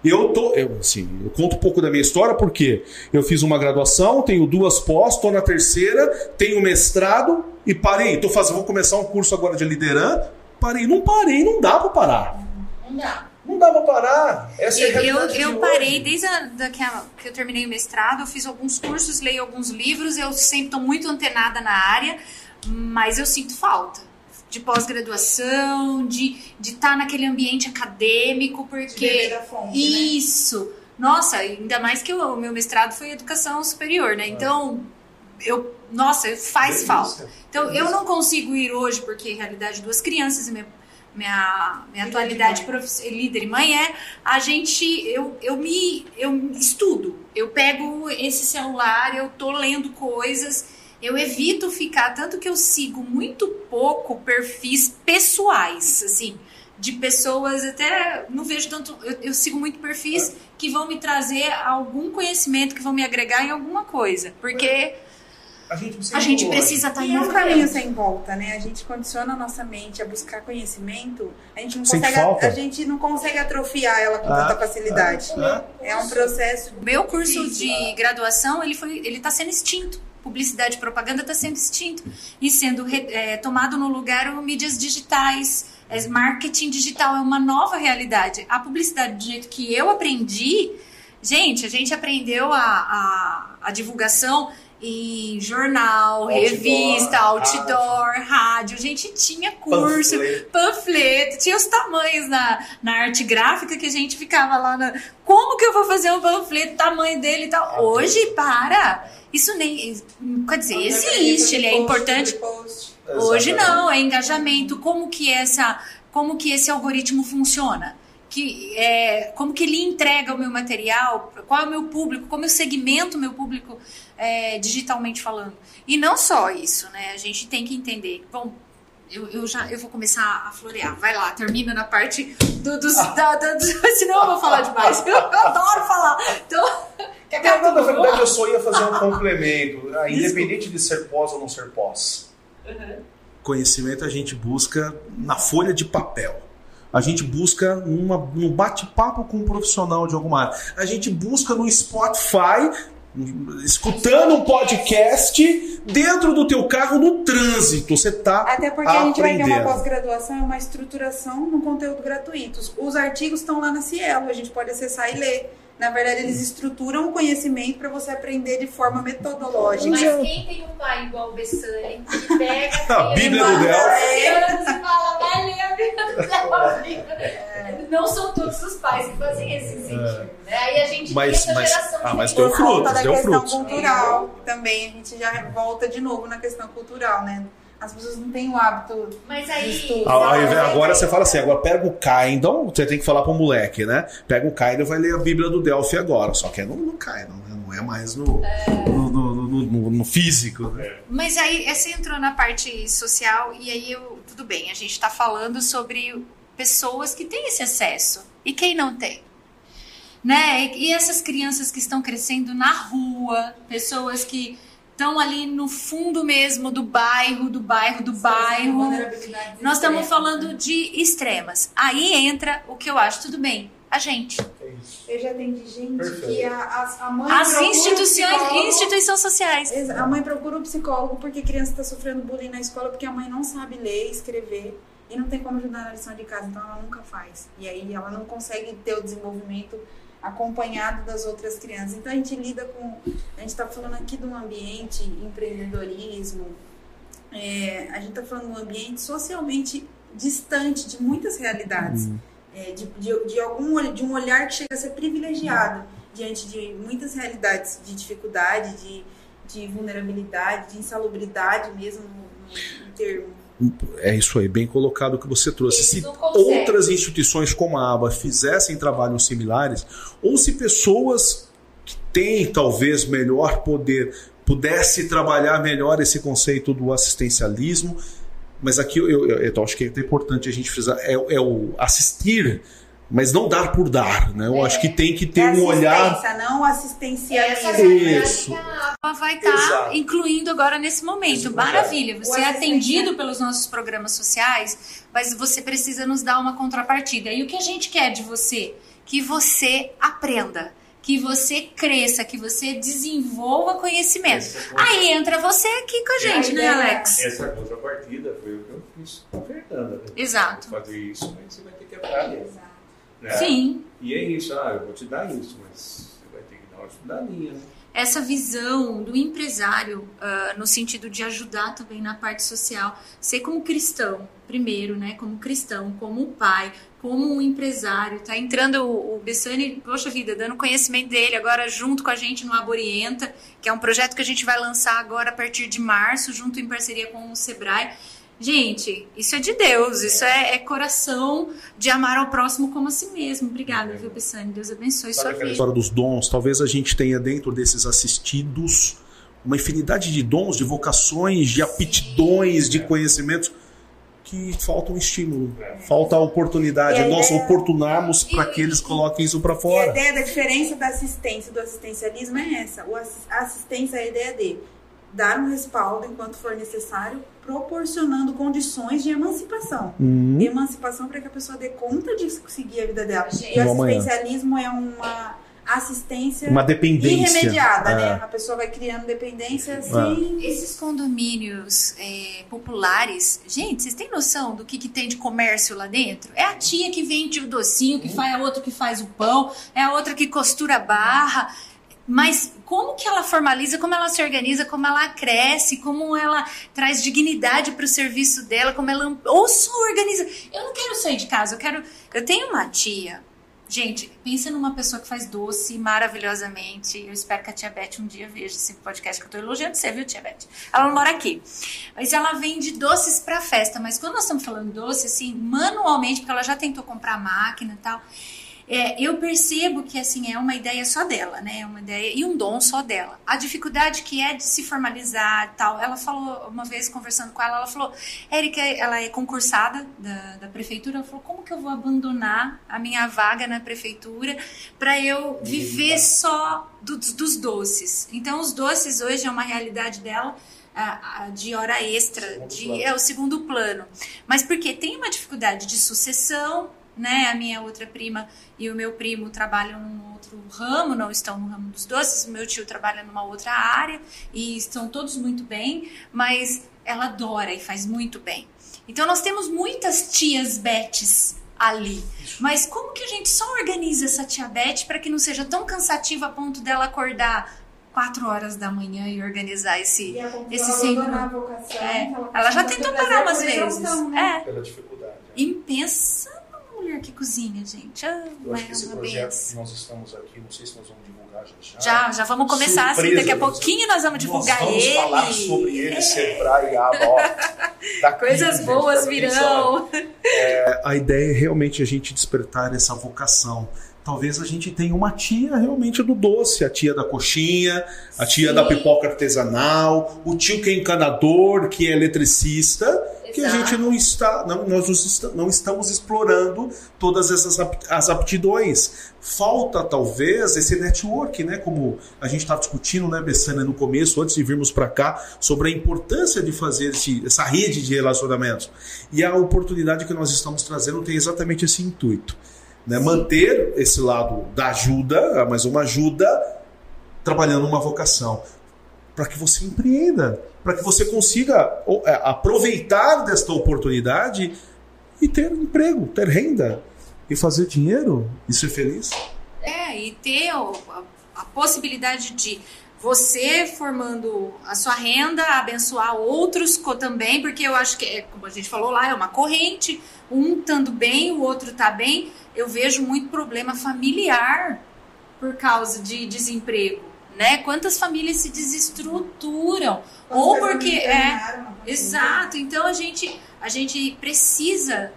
Eu tô, eu, assim, eu conto um pouco da minha história porque eu fiz uma graduação, tenho duas pós, estou na terceira, tenho mestrado e parei. Tô fazendo, vou começar um curso agora de liderança. Parei, não parei, não dá para parar. Não dá. Não dá para parar. Essa é a Eu, de eu hoje. parei desde a, daquela, que eu terminei o mestrado, eu fiz alguns cursos, leio alguns livros, eu sempre estou muito antenada na área, mas eu sinto falta de pós-graduação, de estar naquele ambiente acadêmico, De porque da fonte, né? isso. Nossa, ainda mais que o meu mestrado foi em educação superior, né? Então, eu, nossa, faz Delícia. falta. Então, eu não consigo ir hoje, porque, na realidade, duas crianças e minha, minha, minha Líder atualidade de mãe. profi- líder e mãe é a gente, eu, eu me, eu estudo, eu pego esse celular, eu tô lendo coisas, eu evito ficar, tanto que eu sigo muito pouco perfis pessoais, assim, de pessoas, até não vejo tanto, eu, eu sigo muito perfis que vão me trazer algum conhecimento, que vão me agregar em alguma coisa, porque A gente precisa, a gente precisa estar E em um caminho sem volta, né? A gente condiciona a nossa mente a buscar conhecimento, a gente não Sente consegue, falta? a gente não consegue atrofiar ela com Ah, tanta facilidade. ah, É um processo. Meu curso Difícil. de graduação, ele foi, ele está sendo extinto. Publicidade e propaganda está sendo extinto e sendo é, tomado no lugar o mídias digitais, é, marketing digital é uma nova realidade. A publicidade do jeito que eu aprendi, gente, a gente aprendeu a, a, a divulgação em jornal, Outdoor, revista, outdoor, rádio. A gente tinha curso, Panfleto. panfleto, tinha os tamanhos na, na arte gráfica que a gente ficava lá na. Como que eu vou fazer um panfleto, tamanho dele e Ah, tal? Hoje, para! Isso nem. Quer dizer, existe, ele é importante. Hoje não, é engajamento. Como que essa, como que esse algoritmo funciona? Que é, como que ele entrega o meu material? Qual é o meu público? Como eu segmento o meu público é, digitalmente falando? E não só isso, né? A gente tem que entender. Bom, eu, eu já eu vou começar a florear. Vai lá, termina na parte do, dos, da, da, do- (laughs) senão eu vou falar demais. Eu adoro falar. Então, (laughs) quer Não, não, na verdade, eu só ia fazer um complemento. Ah, Independente de ser pós ou não ser pós. Conhecimento a gente busca na folha de papel. A gente busca numa, num bate-papo com um profissional de alguma área. A gente busca no Spotify, escutando um podcast dentro do teu carro no trânsito. Você tá Até porque a gente vai ter uma aprendendo. pós-graduação, é uma estruturação no conteúdo gratuito. Os artigos estão lá na Cielo, a gente pode acessar e ler. Na verdade, eles estruturam o conhecimento para você aprender de forma metodológica. Mas quem tem um pai igual o Bessani, que pega (laughs) A Bíblia do Delphi. anos e fala, vai ler a Bíblia do (laughs) Delphi. Não são todos os pais que fazem esse sentido. Né? Aí a gente Mas- tem essa mas- geração ah, que mas deu frutos, deu questão frutos. cultural também, a gente já volta de novo na questão cultural, né? As pessoas não têm o hábito Mas aí. Estudo. Ah, aí, agora você fala assim, agora pega o Kindle, você tem que falar pro moleque, né? Pega o Kindle e vai ler a Bíblia do Delphi agora, só que é no, no Kindle, né? não é mais no, no, no- no- no- no físico. Né? Mas aí você entrou na parte social e aí eu. Tudo bem, a gente tá falando sobre pessoas que têm esse acesso. E quem não tem? Né? E essas crianças que estão crescendo na rua, pessoas que estão ali no fundo mesmo do bairro, do bairro, do bairro. Nós estamos falando de extremas. Aí entra o que eu acho, tudo bem, a gente. Eu já atendi gente Perfeito. que a, a, a mãe As instituições, psicólogo- instituições sociais. A mãe procura o psicólogo porque a criança está sofrendo bullying na escola porque a mãe não sabe ler, escrever e não tem como ajudar na lição de casa, então ela nunca faz. E aí ela não consegue ter o desenvolvimento acompanhado das outras crianças. Então a gente lida com. A gente está falando aqui de um ambiente empreendedorismo, é, a gente está falando de um ambiente socialmente distante de muitas realidades. é, de, de, de, algum, de um olhar que chega a ser privilegiado diante de muitas realidades de dificuldade, de, de vulnerabilidade, de insalubridade mesmo no, no termo. É isso aí, bem colocado o que você trouxe. se outras instituições como a ABA fizessem trabalhos similares, ou se pessoas que têm talvez melhor poder pudesse trabalhar melhor esse conceito do assistencialismo, mas aqui eu, eu, eu acho que é importante a gente frisar, é, é o assistir mas não dar por dar, né? Eu é, acho que tem que ter é um olhar. não assistencialismo. Isso. Ela vai estar tá incluindo agora nesse momento. Esse Maravilha. Você é atendido pelos nossos programas sociais, mas você precisa nos dar uma contrapartida. E o que a gente quer de você? Que você aprenda que você cresça, que você desenvolva conhecimento. Aí entra você aqui com a gente, né, Alex? Essa contrapartida foi o que eu fiz com a Fernanda. Né? Exato. Fazer isso, mas você vai ter que aprender. Exato. Né? Sim. E é isso, ah, eu vou te dar isso, mas você vai ter que dar uma estudadinha, né? Essa visão do empresário uh, no sentido de ajudar também na parte social, ser como cristão, primeiro, né? Como cristão, como pai, como um empresário, tá entrando o, o Bessani, poxa vida, dando conhecimento dele agora junto com a gente no Aborienta, que é um projeto que a gente vai lançar agora a partir de março, junto em parceria com o Sebrae. Gente, isso é de Deus, isso é, é, coração de amar ao próximo como a si mesmo. Obrigada, viu, Bessane? Deus abençoe Sabe sua vida. história dos dons, talvez a gente tenha dentro desses assistidos uma infinidade de dons, de vocações, de aptidões, de conhecimentos que falta um estímulo, falta a oportunidade, a nós ideia... oportunarmos para que eles coloquem isso para fora. E a ideia da diferença da assistência do assistencialismo é essa. a assistência é a ideia de dar um respaldo enquanto for necessário, proporcionando condições de emancipação. Uhum. Emancipação para que a pessoa dê conta de seguir a vida dela. Gente. E o assistencialismo é uma assistência uma dependência irremediada, né? é. né? A pessoa vai criando dependência assim. É. Esses condomínios é, populares, gente, vocês têm noção do que, que tem de comércio lá dentro? É a tia que vende o docinho, que faz a outra que faz o pão, é a outra que costura a barra. Mas como que ela formaliza, como ela se organiza, como ela cresce, como ela traz dignidade para o serviço dela, como ela ou só organiza. Eu não quero sair de casa, eu quero. Eu tenho uma tia. Gente, pensa numa pessoa que faz doce maravilhosamente. Eu espero que a tia Beth um dia veja esse podcast que eu tô elogiando você, viu, tia Beth? Ela não mora aqui. Mas ela vende doces para festa. Mas quando nós estamos falando doce, assim, manualmente, porque ela já tentou comprar máquina e tal é, eu percebo que assim é uma ideia só dela, né? É uma ideia e um dom só dela. A dificuldade que é de se formalizar tal. Ela falou uma vez conversando com ela, ela falou, Érica, ela é concursada da, da prefeitura. Ela falou, como que eu vou abandonar a minha vaga na prefeitura para eu viver só do, dos doces? Então, os doces hoje é uma realidade dela. de hora extra, de, é o segundo plano. Mas porque tem uma dificuldade de sucessão, né? A minha outra prima e o meu primo trabalham num outro ramo, não estão no ramo dos doces. O meu tio trabalha numa outra área e estão todos muito bem, mas ela adora e faz muito bem. Então nós temos muitas tias Betes ali. Mas como que a gente só organiza essa tia Beth para que não seja tão cansativa a ponto dela acordar quatro horas da manhã e organizar esse, e esse centro. Vocação, é. ela, ela já tentou parar umas vezes. Né? É. Pela dificuldade. E pensa mulher que cozinha, gente. Ah, eu acho que esse projeto que nós estamos aqui, não sei se nós vamos divulgar já. Já, já vamos começar assim, Surpresa, assim. Daqui a pouquinho nós vamos divulgar nós vamos ele. Vamos falar sobre ele, é. Sebrae, ó. Coisas gente, boas virão. É, a ideia é realmente a gente despertar essa vocação. Talvez a gente tenha uma tia realmente do doce, a tia da coxinha, a tia Sim. da pipoca artesanal, o tio que é encanador, que é eletricista que a gente não está, não, nós não estamos explorando todas essas as aptidões. Falta talvez esse network, né? Como a gente estava discutindo, né, Bessana, no começo, antes de virmos para cá, sobre a importância de fazer esse, essa rede de relacionamentos. E a oportunidade que nós estamos trazendo tem exatamente esse intuito. Né? Manter esse lado da ajuda, mas uma ajuda trabalhando uma vocação para que você empreenda, para que você consiga é, aproveitar desta oportunidade e ter um emprego, ter renda e fazer dinheiro e ser feliz. É, e ter a, possibilidade de você formando a sua renda, abençoar outros também, porque eu acho que, é, como a gente falou lá, é uma corrente, um estando bem, o outro está bem. Eu vejo muito problema familiar por causa de desemprego, né? Quantas famílias se desestruturam ou porque é exato. Então a gente a gente precisa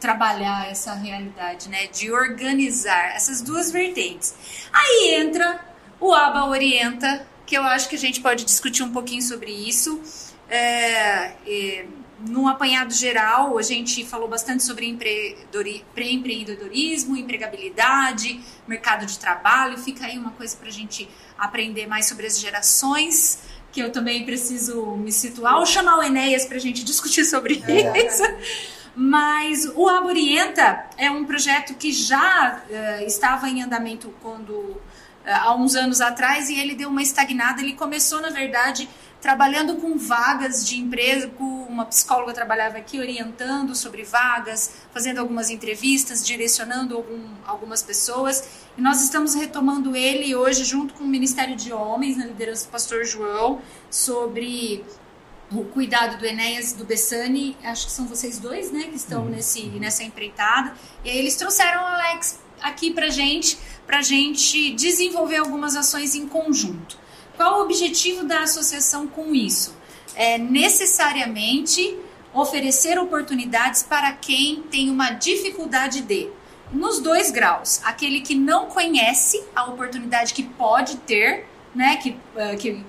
trabalhar essa realidade, né? De organizar essas duas vertentes. Aí entra o ABA Orienta, que eu acho que a gente pode discutir um pouquinho sobre isso. É, é, no apanhado geral, a gente falou bastante sobre empreendedorismo, empregabilidade, mercado de trabalho. Fica aí uma coisa para a gente aprender mais sobre as gerações, que eu também preciso me situar, ou chamar o Enéas para a gente discutir sobre é. isso. Mas o Aborienta é um projeto que já uh, estava em andamento quando uh, há uns anos atrás e ele deu uma estagnada. Ele começou, na verdade, trabalhando com vagas de empresa, uma psicóloga trabalhava aqui orientando sobre vagas, fazendo algumas entrevistas, direcionando algum, algumas pessoas. E nós estamos retomando ele hoje junto com o Ministério de Homens, na liderança do pastor João, sobre o cuidado do Enéas do Bessani, acho que são vocês dois, né, que estão uhum. nesse, nessa empreitada. E aí eles trouxeram o Alex aqui pra gente, pra gente desenvolver algumas ações em conjunto. Qual o objetivo da associação com isso? É necessariamente oferecer oportunidades para quem tem uma dificuldade de nos dois graus, aquele que não conhece a oportunidade que pode ter, né, que, uh, que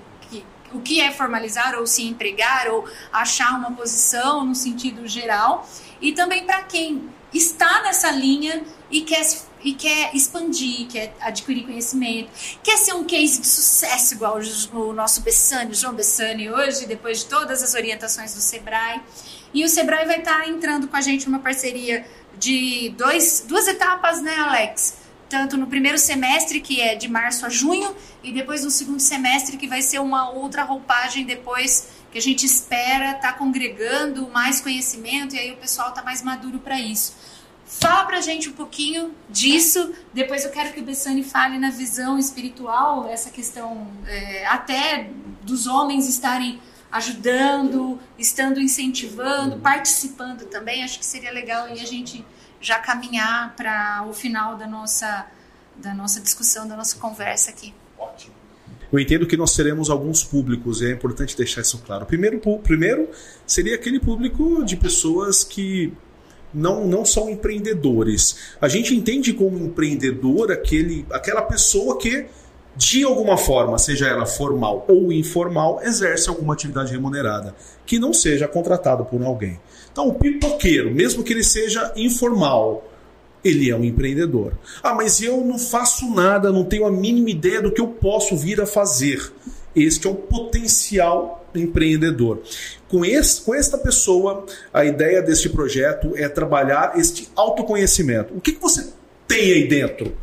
o que é formalizar ou se empregar ou achar uma posição no sentido geral, e também para quem está nessa linha e quer, e quer expandir, quer adquirir conhecimento, quer ser um case de sucesso igual o nosso Bessani, João Bessani hoje, depois de todas as orientações do Sebrae. E o Sebrae vai estar tá entrando com a gente uma parceria de dois, duas etapas, né, Alex? tanto no primeiro semestre, que é de março a junho, e depois no segundo semestre, que vai ser uma outra roupagem depois que a gente espera estar tá congregando mais conhecimento e aí o pessoal está mais maduro para isso. Fala pra gente um pouquinho disso. Depois eu quero que o Bessani fale na visão espiritual, essa questão é, até dos homens estarem ajudando, estando incentivando, participando também. Acho que seria legal e a gente já caminhar para o final da nossa, da nossa discussão, da nossa conversa aqui. Ótimo. Eu entendo que nós teremos alguns públicos, e é importante deixar isso claro. Primeiro, primeiro seria aquele público de pessoas que não, não são empreendedores. A gente entende como empreendedor aquele, aquela pessoa que, de alguma forma, seja ela formal ou informal, exerce alguma atividade remunerada, que não seja contratado por alguém. Então, o pipoqueiro, mesmo que ele seja informal, ele é um empreendedor. Ah, mas eu não faço nada, não tenho a mínima ideia do que eu posso vir a fazer. Este é o potencial empreendedor. Com, esse, com esta pessoa, a ideia deste projeto é trabalhar este autoconhecimento. O que, que você tem aí dentro?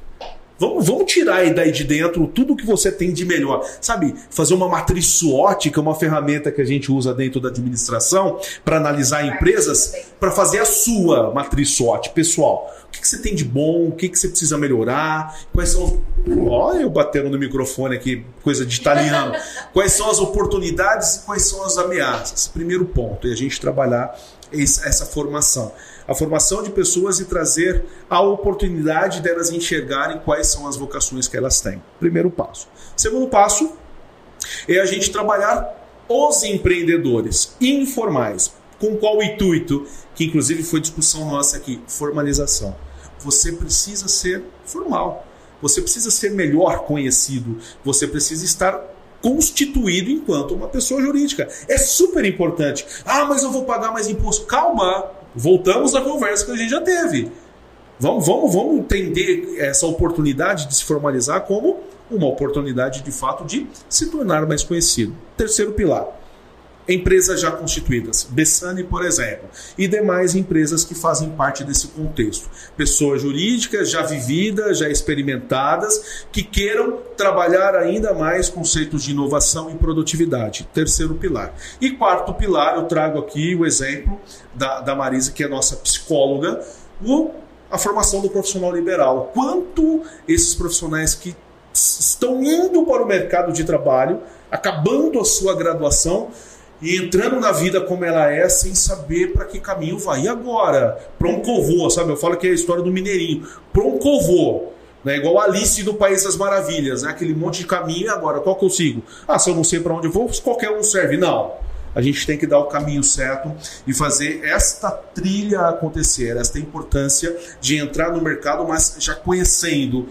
Vamos, vamos tirar aí daí de dentro tudo que você tem de melhor. Sabe, fazer uma matriz SWOT, que é uma ferramenta que a gente usa dentro da administração para analisar empresas, para fazer a sua matriz SWOT pessoal. O que, que você tem de bom, o que, que você precisa melhorar, quais são. Olha, eu batendo no microfone aqui, coisa de italiano. (laughs) Quais são as oportunidades e quais são as ameaças? Primeiro ponto, e a gente trabalhar essa formação a formação de pessoas e trazer a oportunidade delas enxergarem quais são as vocações que elas têm. Primeiro passo. Segundo passo é a gente trabalhar os empreendedores informais. Com qual intuito? Que inclusive foi discussão nossa aqui, formalização. Você precisa ser formal. Você precisa ser melhor conhecido. Você precisa estar constituído enquanto uma pessoa jurídica. É super importante. Ah, mas eu vou pagar mais imposto. Calma, Voltamos à conversa que a gente já teve. Vamos, vamos, vamos entender essa oportunidade de se formalizar como uma oportunidade de fato de se tornar mais conhecido. Terceiro pilar empresas já constituídas, Bessani, por exemplo, e demais empresas que fazem parte desse contexto. Pessoas jurídicas já vividas, já experimentadas, que queiram trabalhar ainda mais conceitos de inovação e produtividade. Terceiro pilar. E quarto pilar, eu trago aqui o exemplo da, da Marisa, que é nossa psicóloga, o, a formação do profissional liberal. Quanto esses profissionais que estão indo para o mercado de trabalho, acabando a sua graduação e entrando na vida como ela é, sem saber para que caminho vai. E agora? Para um covô, sabe? Eu falo que é a história do Mineirinho. Para um covô. Né? Igual Alice do País das Maravilhas, né? aquele monte de caminho, e agora? Qual que eu? Ah, se eu não sei para onde eu vou, qualquer um serve. Não. A gente tem que dar o caminho certo e fazer esta trilha acontecer, esta importância de entrar no mercado, mas já conhecendo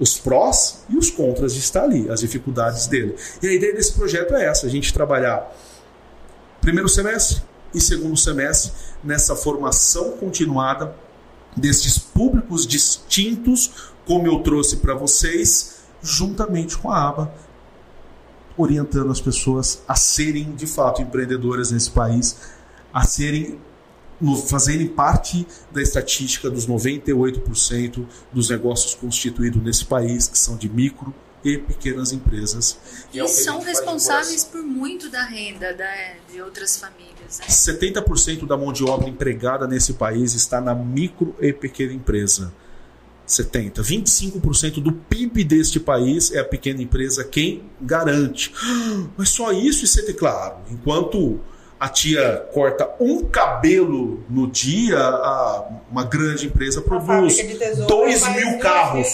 os prós e os contras de estar ali, as dificuldades dele. E a ideia desse projeto é essa: a gente trabalhar primeiro semestre e segundo semestre nessa formação continuada desses públicos distintos, como eu trouxe para vocês, juntamente com a aba, orientando as pessoas a serem de fato empreendedoras nesse país, a serem fazerem parte da estatística dos 98% dos negócios constituídos nesse país, que são de micro e pequenas empresas. E, é são responsáveis por muito da renda da, de outras famílias. Né? 70% da mão de obra empregada nesse país está na micro e pequena empresa. 70. 25% do PIB deste país é a pequena empresa quem garante. (gasps) Mas só isso e ser claro, enquanto a tia corta um cabelo no dia, a, uma grande empresa produz dois mil carros.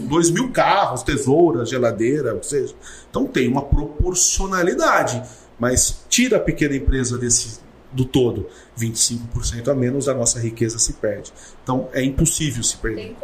Dois mil carros, tesouras, geladeira, ou seja. Então tem uma proporcionalidade. Mas tira a pequena empresa desse do todo, 25% a menos a nossa riqueza se perde. Então é impossível se perder.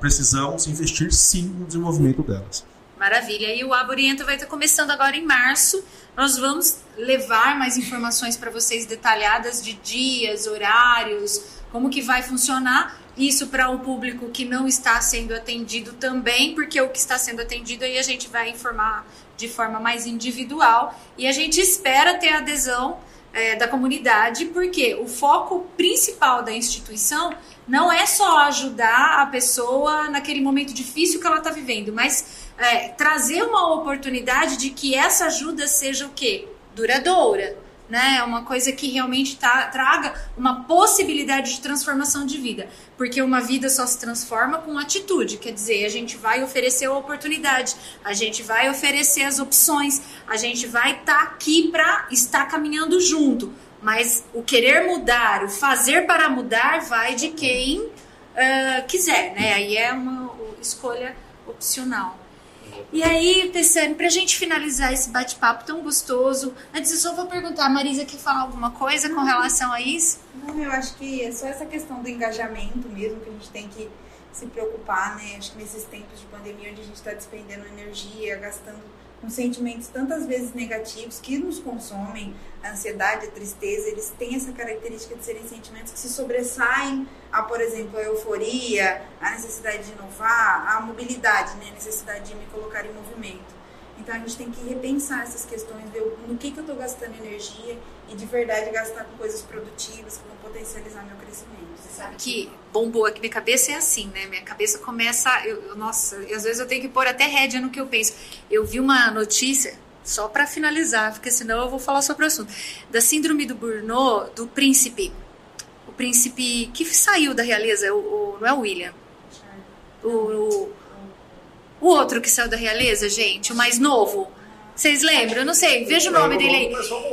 Precisamos investir sim no desenvolvimento delas. Maravilha. E o Aborienta vai estar começando agora em março. Nós vamos levar mais informações para vocês detalhadas de dias, horários, como que vai funcionar. Isso para o um público que não está sendo atendido também, porque o que está sendo atendido aí a gente vai informar de forma mais individual e a gente espera ter adesão é, da comunidade, porque o foco principal da instituição não é só ajudar a pessoa naquele momento difícil que ela está vivendo, mas é, trazer uma oportunidade de que essa ajuda seja o quê? Duradoura. Né? É uma coisa que realmente tá, traga uma possibilidade de transformação de vida. Porque uma vida só se transforma com atitude. Quer dizer, a gente vai oferecer a oportunidade, a gente vai oferecer as opções, a gente vai estar tá aqui para estar caminhando junto. Mas o querer mudar, o fazer para mudar, vai de quem uh, quiser, né? Aí é uma escolha opcional. E aí, Tessane, pra gente finalizar esse bate-papo tão gostoso, antes eu só vou perguntar, a Marisa quer falar alguma coisa com relação a isso? Não, eu acho que é só essa questão do engajamento mesmo que a gente tem que se preocupar, né? Acho que nesses tempos de pandemia onde a gente está despendendo energia, gastando com sentimentos tantas vezes negativos que nos consomem, a ansiedade, a tristeza, eles têm essa característica de serem sentimentos que se sobressaem a, por exemplo, a euforia, a necessidade de inovar, a mobilidade, né? a necessidade de me colocar em movimento. Então a gente tem que repensar essas questões, ver no que, que eu estou gastando energia e de verdade gastar com coisas produtivas que vão potencializar meu crescimento. Sabe que bombou aqui minha cabeça é assim, né? Minha cabeça começa. Eu, nossa, às vezes eu tenho que pôr até rédea no que eu penso. Eu vi uma notícia, só para finalizar, porque senão eu vou falar sobre o assunto, da síndrome do Burnout do príncipe. O príncipe que saiu da realeza, o, o não é o William. O, o, o outro que saiu da realeza, gente, o mais novo. Vocês lembram? Eu não sei, veja o nome dele aí.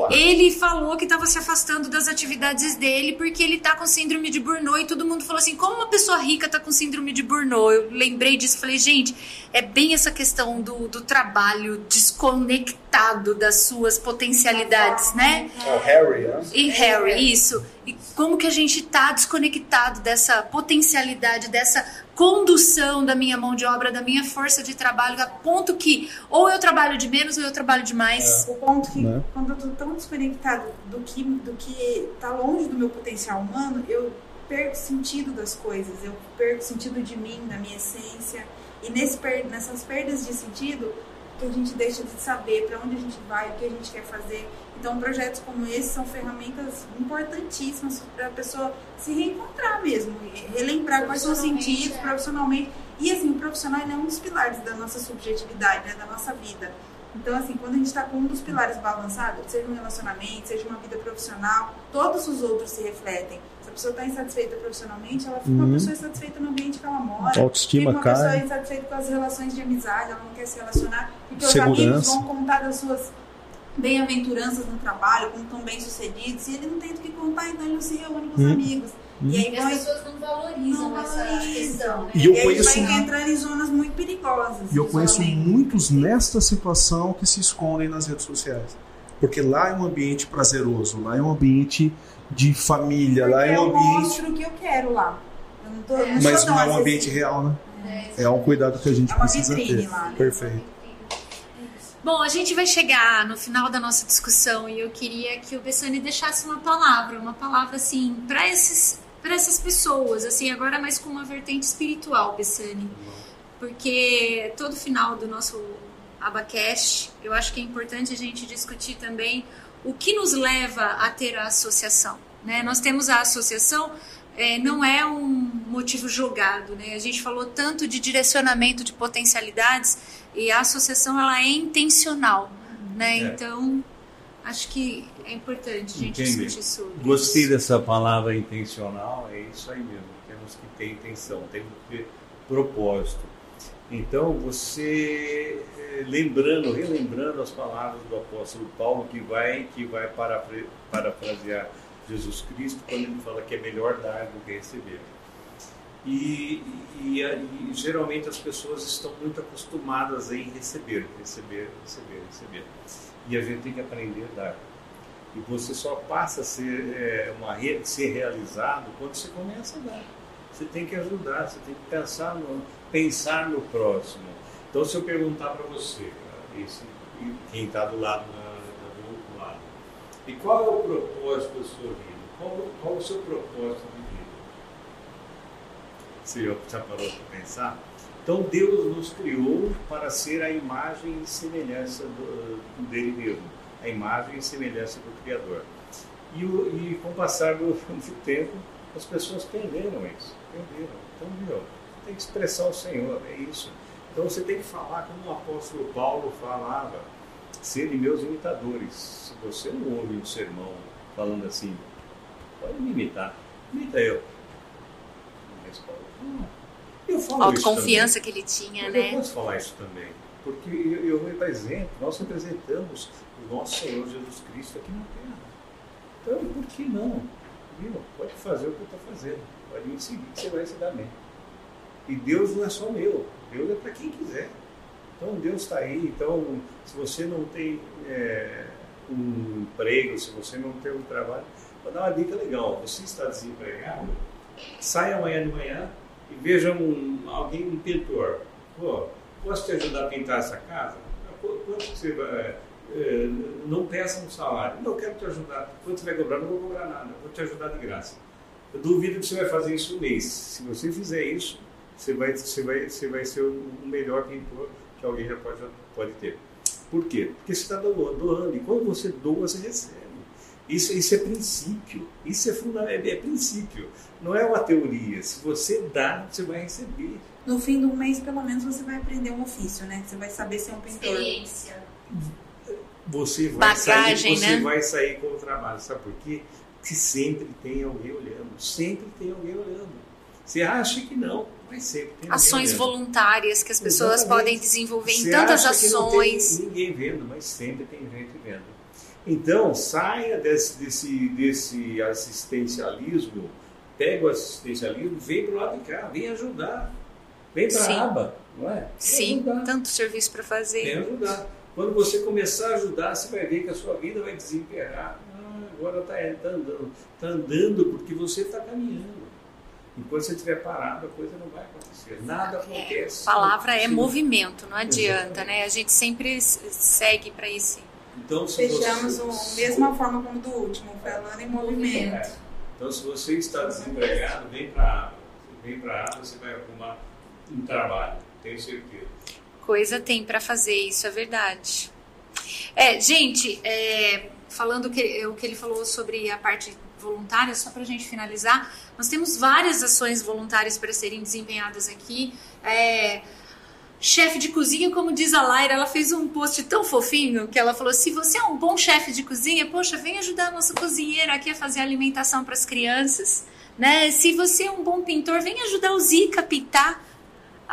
Ele falou que estava se afastando das atividades dele porque ele tá com síndrome de Burnout e todo mundo falou assim: como uma pessoa rica tá com síndrome de Burnout? Eu lembrei disso falei, gente, é bem essa questão do, do trabalho desconectado das suas potencialidades, né? É o Harry, né? E Harry, isso. E como que a gente tá desconectado dessa potencialidade, dessa condução da minha mão de obra, da minha força de trabalho, a ponto que ou eu trabalho de menos ou eu trabalho de mais. É. O ponto que, né? quando eu tô tão desconectado do que, do que tá longe do meu potencial humano, eu perco sentido das coisas, eu perco sentido de mim, da minha essência. E nesse, nessas perdas de sentido, que a gente deixa de saber para onde a gente vai, o que a gente quer fazer. Então, projetos como esse são ferramentas importantíssimas para a pessoa se reencontrar mesmo, relembrar quais são os sentidos é. profissionalmente. E assim, o profissional é um dos pilares da nossa subjetividade, né, da nossa vida. Então, assim, quando a gente está com um dos pilares balançado, seja um relacionamento, seja uma vida profissional, todos os outros se refletem. Se a pessoa está insatisfeita profissionalmente, ela fica uhum. uma pessoa insatisfeita no ambiente que ela mora. Autoestima fica uma pessoa insatisfeita com as relações de amizade, ela não quer se relacionar. Porque Segurança. os amigos vão contar das suas bem-aventuranças no trabalho, como estão bem-sucedidos, e ele não tem do que contar, então ele não se reúne com os hum. amigos. Hum. E aí as pessoas não valorizam não essa questão, né? E, eu e conheço, vai entrar em zonas muito perigosas. E eu conheço muitos nesta situação que se escondem nas redes sociais. Porque lá é um ambiente prazeroso, lá é um ambiente de família, Porque lá é um eu ambiente. mostro o que eu quero lá. Eu não tô, é. não Mas não é um ambiente real, né? É, é um cuidado que a gente é precisa ter. Lá, né? Perfeito. Bom, a gente vai chegar no final da nossa discussão e eu queria que o Bessani deixasse uma palavra, uma palavra assim, para esses para essas pessoas, assim, agora mais com uma vertente espiritual, Bessani. Porque todo final do nosso Abacast, eu acho que é importante a gente discutir também o que nos leva a ter a associação. Né? Nós temos a associação, é, não é um motivo jogado. Né? A gente falou tanto de direcionamento de potencialidades e a associação ela é intencional. Né? É. Então, acho que é importante a gente Entendi. discutir sobre Gostei isso. dessa palavra intencional, é isso aí mesmo. Temos que ter intenção, temos que ter propósito. Então, você eh, lembrando, relembrando as palavras do apóstolo Paulo, que vai, que vai parafrasear Jesus Cristo quando ele fala que é melhor dar do que receber. E, e, e, geralmente as pessoas estão muito acostumadas em receber, receber, receber, receber. E a gente tem que aprender a dar. E você só passa a ser, é, uma, ser realizado quando você começa a dar. Você tem que ajudar, você tem que pensar no, pensar no próximo. Então, se eu perguntar para você, esse, quem está do lado, do outro lado, e qual é o propósito da sua vida? Qual, qual o seu propósito? Você já parou para pensar? Então, Deus nos criou para ser a imagem e semelhança do, dele mesmo, a imagem e semelhança do Criador. E, o, e com o passar do, do tempo, as pessoas perderam isso, perderam. Então, meu, tem que expressar o Senhor, é isso. Então você tem que falar como o apóstolo Paulo falava, serem meus imitadores. Se você não ouve um sermão falando assim, pode me imitar, imita eu. Eu falo Autoconfiança que ele tinha, Mas né? Eu posso falar isso também, porque eu, eu represento, nós representamos o nosso Senhor Jesus Cristo aqui na Terra. Então, por que não? Viu? Pode fazer o que eu estou fazendo, pode me seguir, que você vai se dar bem. E Deus não é só meu, Deus é para quem quiser. Então Deus está aí. Então, se você não tem é, um emprego, se você não tem um trabalho, vou dar uma dica legal. Você está desempregado, saia amanhã de manhã e veja um, alguém, um pintor. Pô, posso te ajudar a pintar essa casa? Quanto você vai. É, não peça um salário. Não, eu quero te ajudar. Quanto você vai cobrar? Não vou cobrar nada. Vou te ajudar de graça. Eu duvido que você vai fazer isso um mês. Se você fizer isso, você vai, você vai, você vai ser o melhor pintor que alguém já pode, pode ter. Por quê? Porque você está doando, doando, e quando você doa, você recebe. Isso, isso é princípio, isso é, fundamental, é, é princípio, não é uma teoria. Se você dá, você vai receber. No fim do mês, pelo menos, você vai aprender um ofício, né? Você vai saber ser um pintor. Experiência. Você vai, Bagagem, sair, você né? vai sair com o trabalho. Sabe por quê? Porque sempre tem alguém olhando. Sempre tem alguém olhando. Você acha que não, mas sempre tem Ações vendo. voluntárias que as pessoas Exatamente. podem desenvolver em Você tantas acha que ações. não tem ninguém vendo, mas sempre tem gente vendo. Então, saia desse, desse, desse assistencialismo, pega o assistencialismo, vem para o lado de cá, vem ajudar. Vem para a aba, não é? Vem Sim, ajudar. tanto serviço para Vem fazer. ajudar. Quando você começar a ajudar, você vai ver que a sua vida vai desemperrar. Ah, agora está tá andando. Está andando porque você está caminhando. Enquanto você estiver parado, a coisa não vai acontecer. Nada acontece. A palavra é movimento, não adianta, Exatamente. né? A gente sempre segue para esse. Então, se Fechamos você... a mesma forma como do último, falando em movimento. É. Então, se você está desempregado, vem para a aba. Vem para a aba, você vai arrumar um trabalho, tenho certeza. Coisa tem para fazer, isso é verdade. É, gente, é, falando que, o que ele falou sobre a parte voluntária, só para a gente finalizar, nós temos várias ações voluntárias para serem desempenhadas aqui. É, chefe de cozinha, como diz a Laira, ela fez um post tão fofinho que ela falou: se você é um bom chefe de cozinha, poxa, vem ajudar a nossa cozinheira aqui a fazer alimentação para as crianças. Né? Se você é um bom pintor, vem ajudar o Zica a pintar.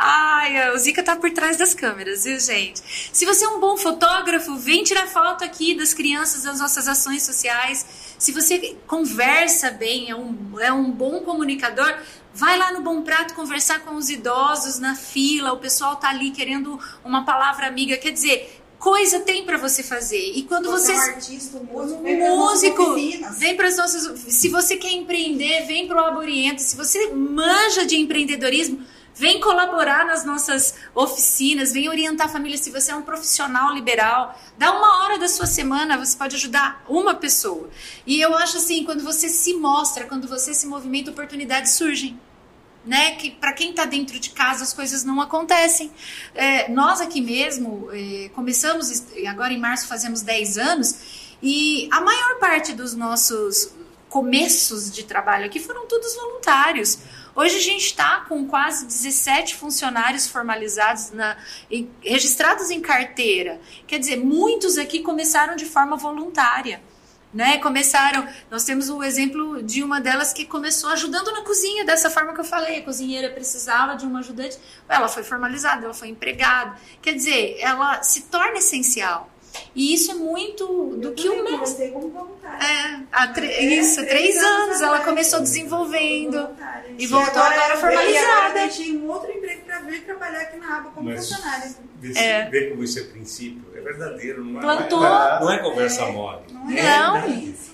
Ai, o Zica tá por trás das câmeras, viu, gente? Se você é um bom fotógrafo, vem tirar foto aqui das crianças, das nossas ações sociais. Se você conversa bem, é um, é um bom comunicador, vai lá no Bom Prato conversar com os idosos na fila, o pessoal tá ali querendo uma palavra amiga. Quer dizer, coisa tem para você fazer. E quando você, você é um artista, um músico, vem músico, vem para as nossas, se você quer empreender, vem para o Aboriento. Se você manja de empreendedorismo, Vem colaborar nas nossas oficinas, vem orientar a família. Se você é um profissional liberal, dá uma hora da sua semana, você pode ajudar uma pessoa. E eu acho assim, quando você se mostra, quando você se movimenta, oportunidades surgem. Né? Que para quem está dentro de casa as coisas não acontecem. É, nós aqui mesmo é, começamos, agora em março fazemos 10 anos, e a maior parte dos nossos começos de trabalho aqui foram todos voluntários. Hoje a gente está com quase 17 funcionários formalizados, na, em, registrados em carteira. Quer dizer, muitos aqui começaram de forma voluntária. Né, começaram, nós temos o exemplo de uma delas que começou ajudando na cozinha, dessa forma que eu falei, a cozinheira precisava de uma ajudante, ela foi formalizada, ela foi empregada. Quer dizer, ela se torna essencial. E isso é muito do eu que o mestre. como voluntária. É, há é, isso, três, três anos, anos ela começou desenvolvendo e voltou agora, agora formalizada. Eu deixei um outro emprego para vir trabalhar aqui na aba como Mas, funcionária. Vê, é. vê como isso é princípio, é verdadeiro, não é, Plantou. não é conversa é, mole. Não, é, não,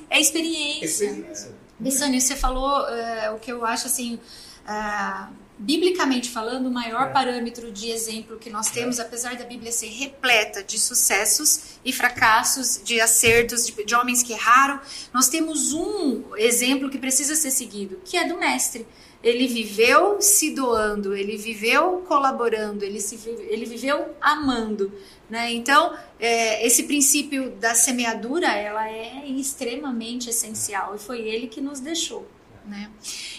é experiência. experiência. Bessânia, você falou uh, o que eu acho assim. Uh, biblicamente falando, o maior é. parâmetro de exemplo que nós temos, é. apesar da Bíblia ser repleta de sucessos e fracassos, de acertos, de, de, homens que erraram, nós temos um exemplo que precisa ser seguido, que é do Mestre. Ele viveu se doando, ele viveu colaborando, ele, se, ele viveu amando. Né? Então, é, esse princípio da semeadura, ela é extremamente essencial e foi ele que nos deixou. Né?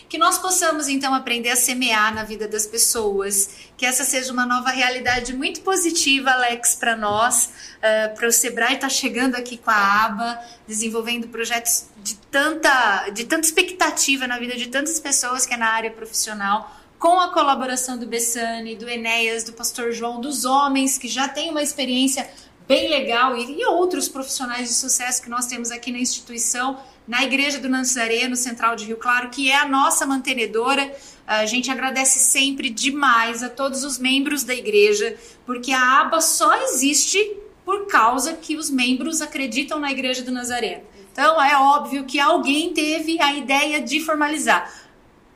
Que nós possamos então aprender a semear na vida das pessoas, que essa seja uma nova realidade muito positiva, Alex, para nós, uh, para o Sebrae estar tá chegando aqui com a aba, desenvolvendo projetos de tanta, de tanta expectativa na vida de tantas pessoas que é na área profissional, com a colaboração do Bessani, do Enéas, do Pastor João, dos homens que já têm uma experiência bem legal e, e outros profissionais de sucesso que nós temos aqui na instituição na Igreja do Nazaré, no Central de Rio Claro, que é a nossa mantenedora. A gente agradece sempre demais a todos os membros da igreja, porque a aba só existe por causa que os membros acreditam na Igreja do Nazaré. Então é óbvio que alguém teve a ideia de formalizar.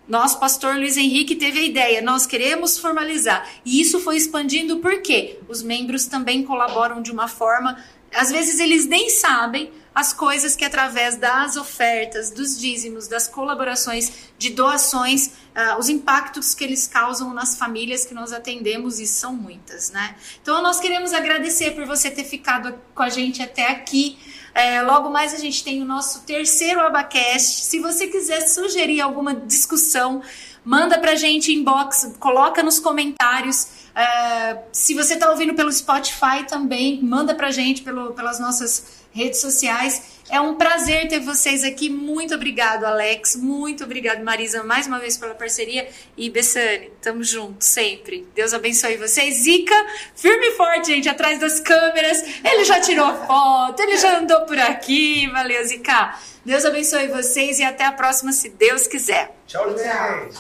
Nosso pastor Luiz Henrique teve a ideia, nós queremos formalizar. E isso foi expandindo porque os membros também colaboram de uma forma, às vezes eles nem sabem, as coisas que através das ofertas, dos dízimos, das colaborações, de doações, uh, os impactos que eles causam nas famílias que nós atendemos e são muitas, né? Então nós queremos agradecer por você ter ficado com a gente até aqui. É, logo mais a gente tem o nosso terceiro Abacast. Se você quiser sugerir alguma discussão, manda pra gente inbox, coloca nos comentários. É, se você está ouvindo pelo Spotify também, manda pra gente pelo, pelas nossas redes sociais. É um prazer ter vocês aqui. Muito obrigado, Alex. Muito obrigado, Marisa, mais uma vez pela parceria. E Bessane, tamo junto sempre. Deus abençoe vocês. Zica, firme e forte, gente, atrás das câmeras. Ele já tirou foto, ele já andou por aqui. Valeu, Zica. Deus abençoe vocês e até a próxima, se Deus quiser. Tchau, gente.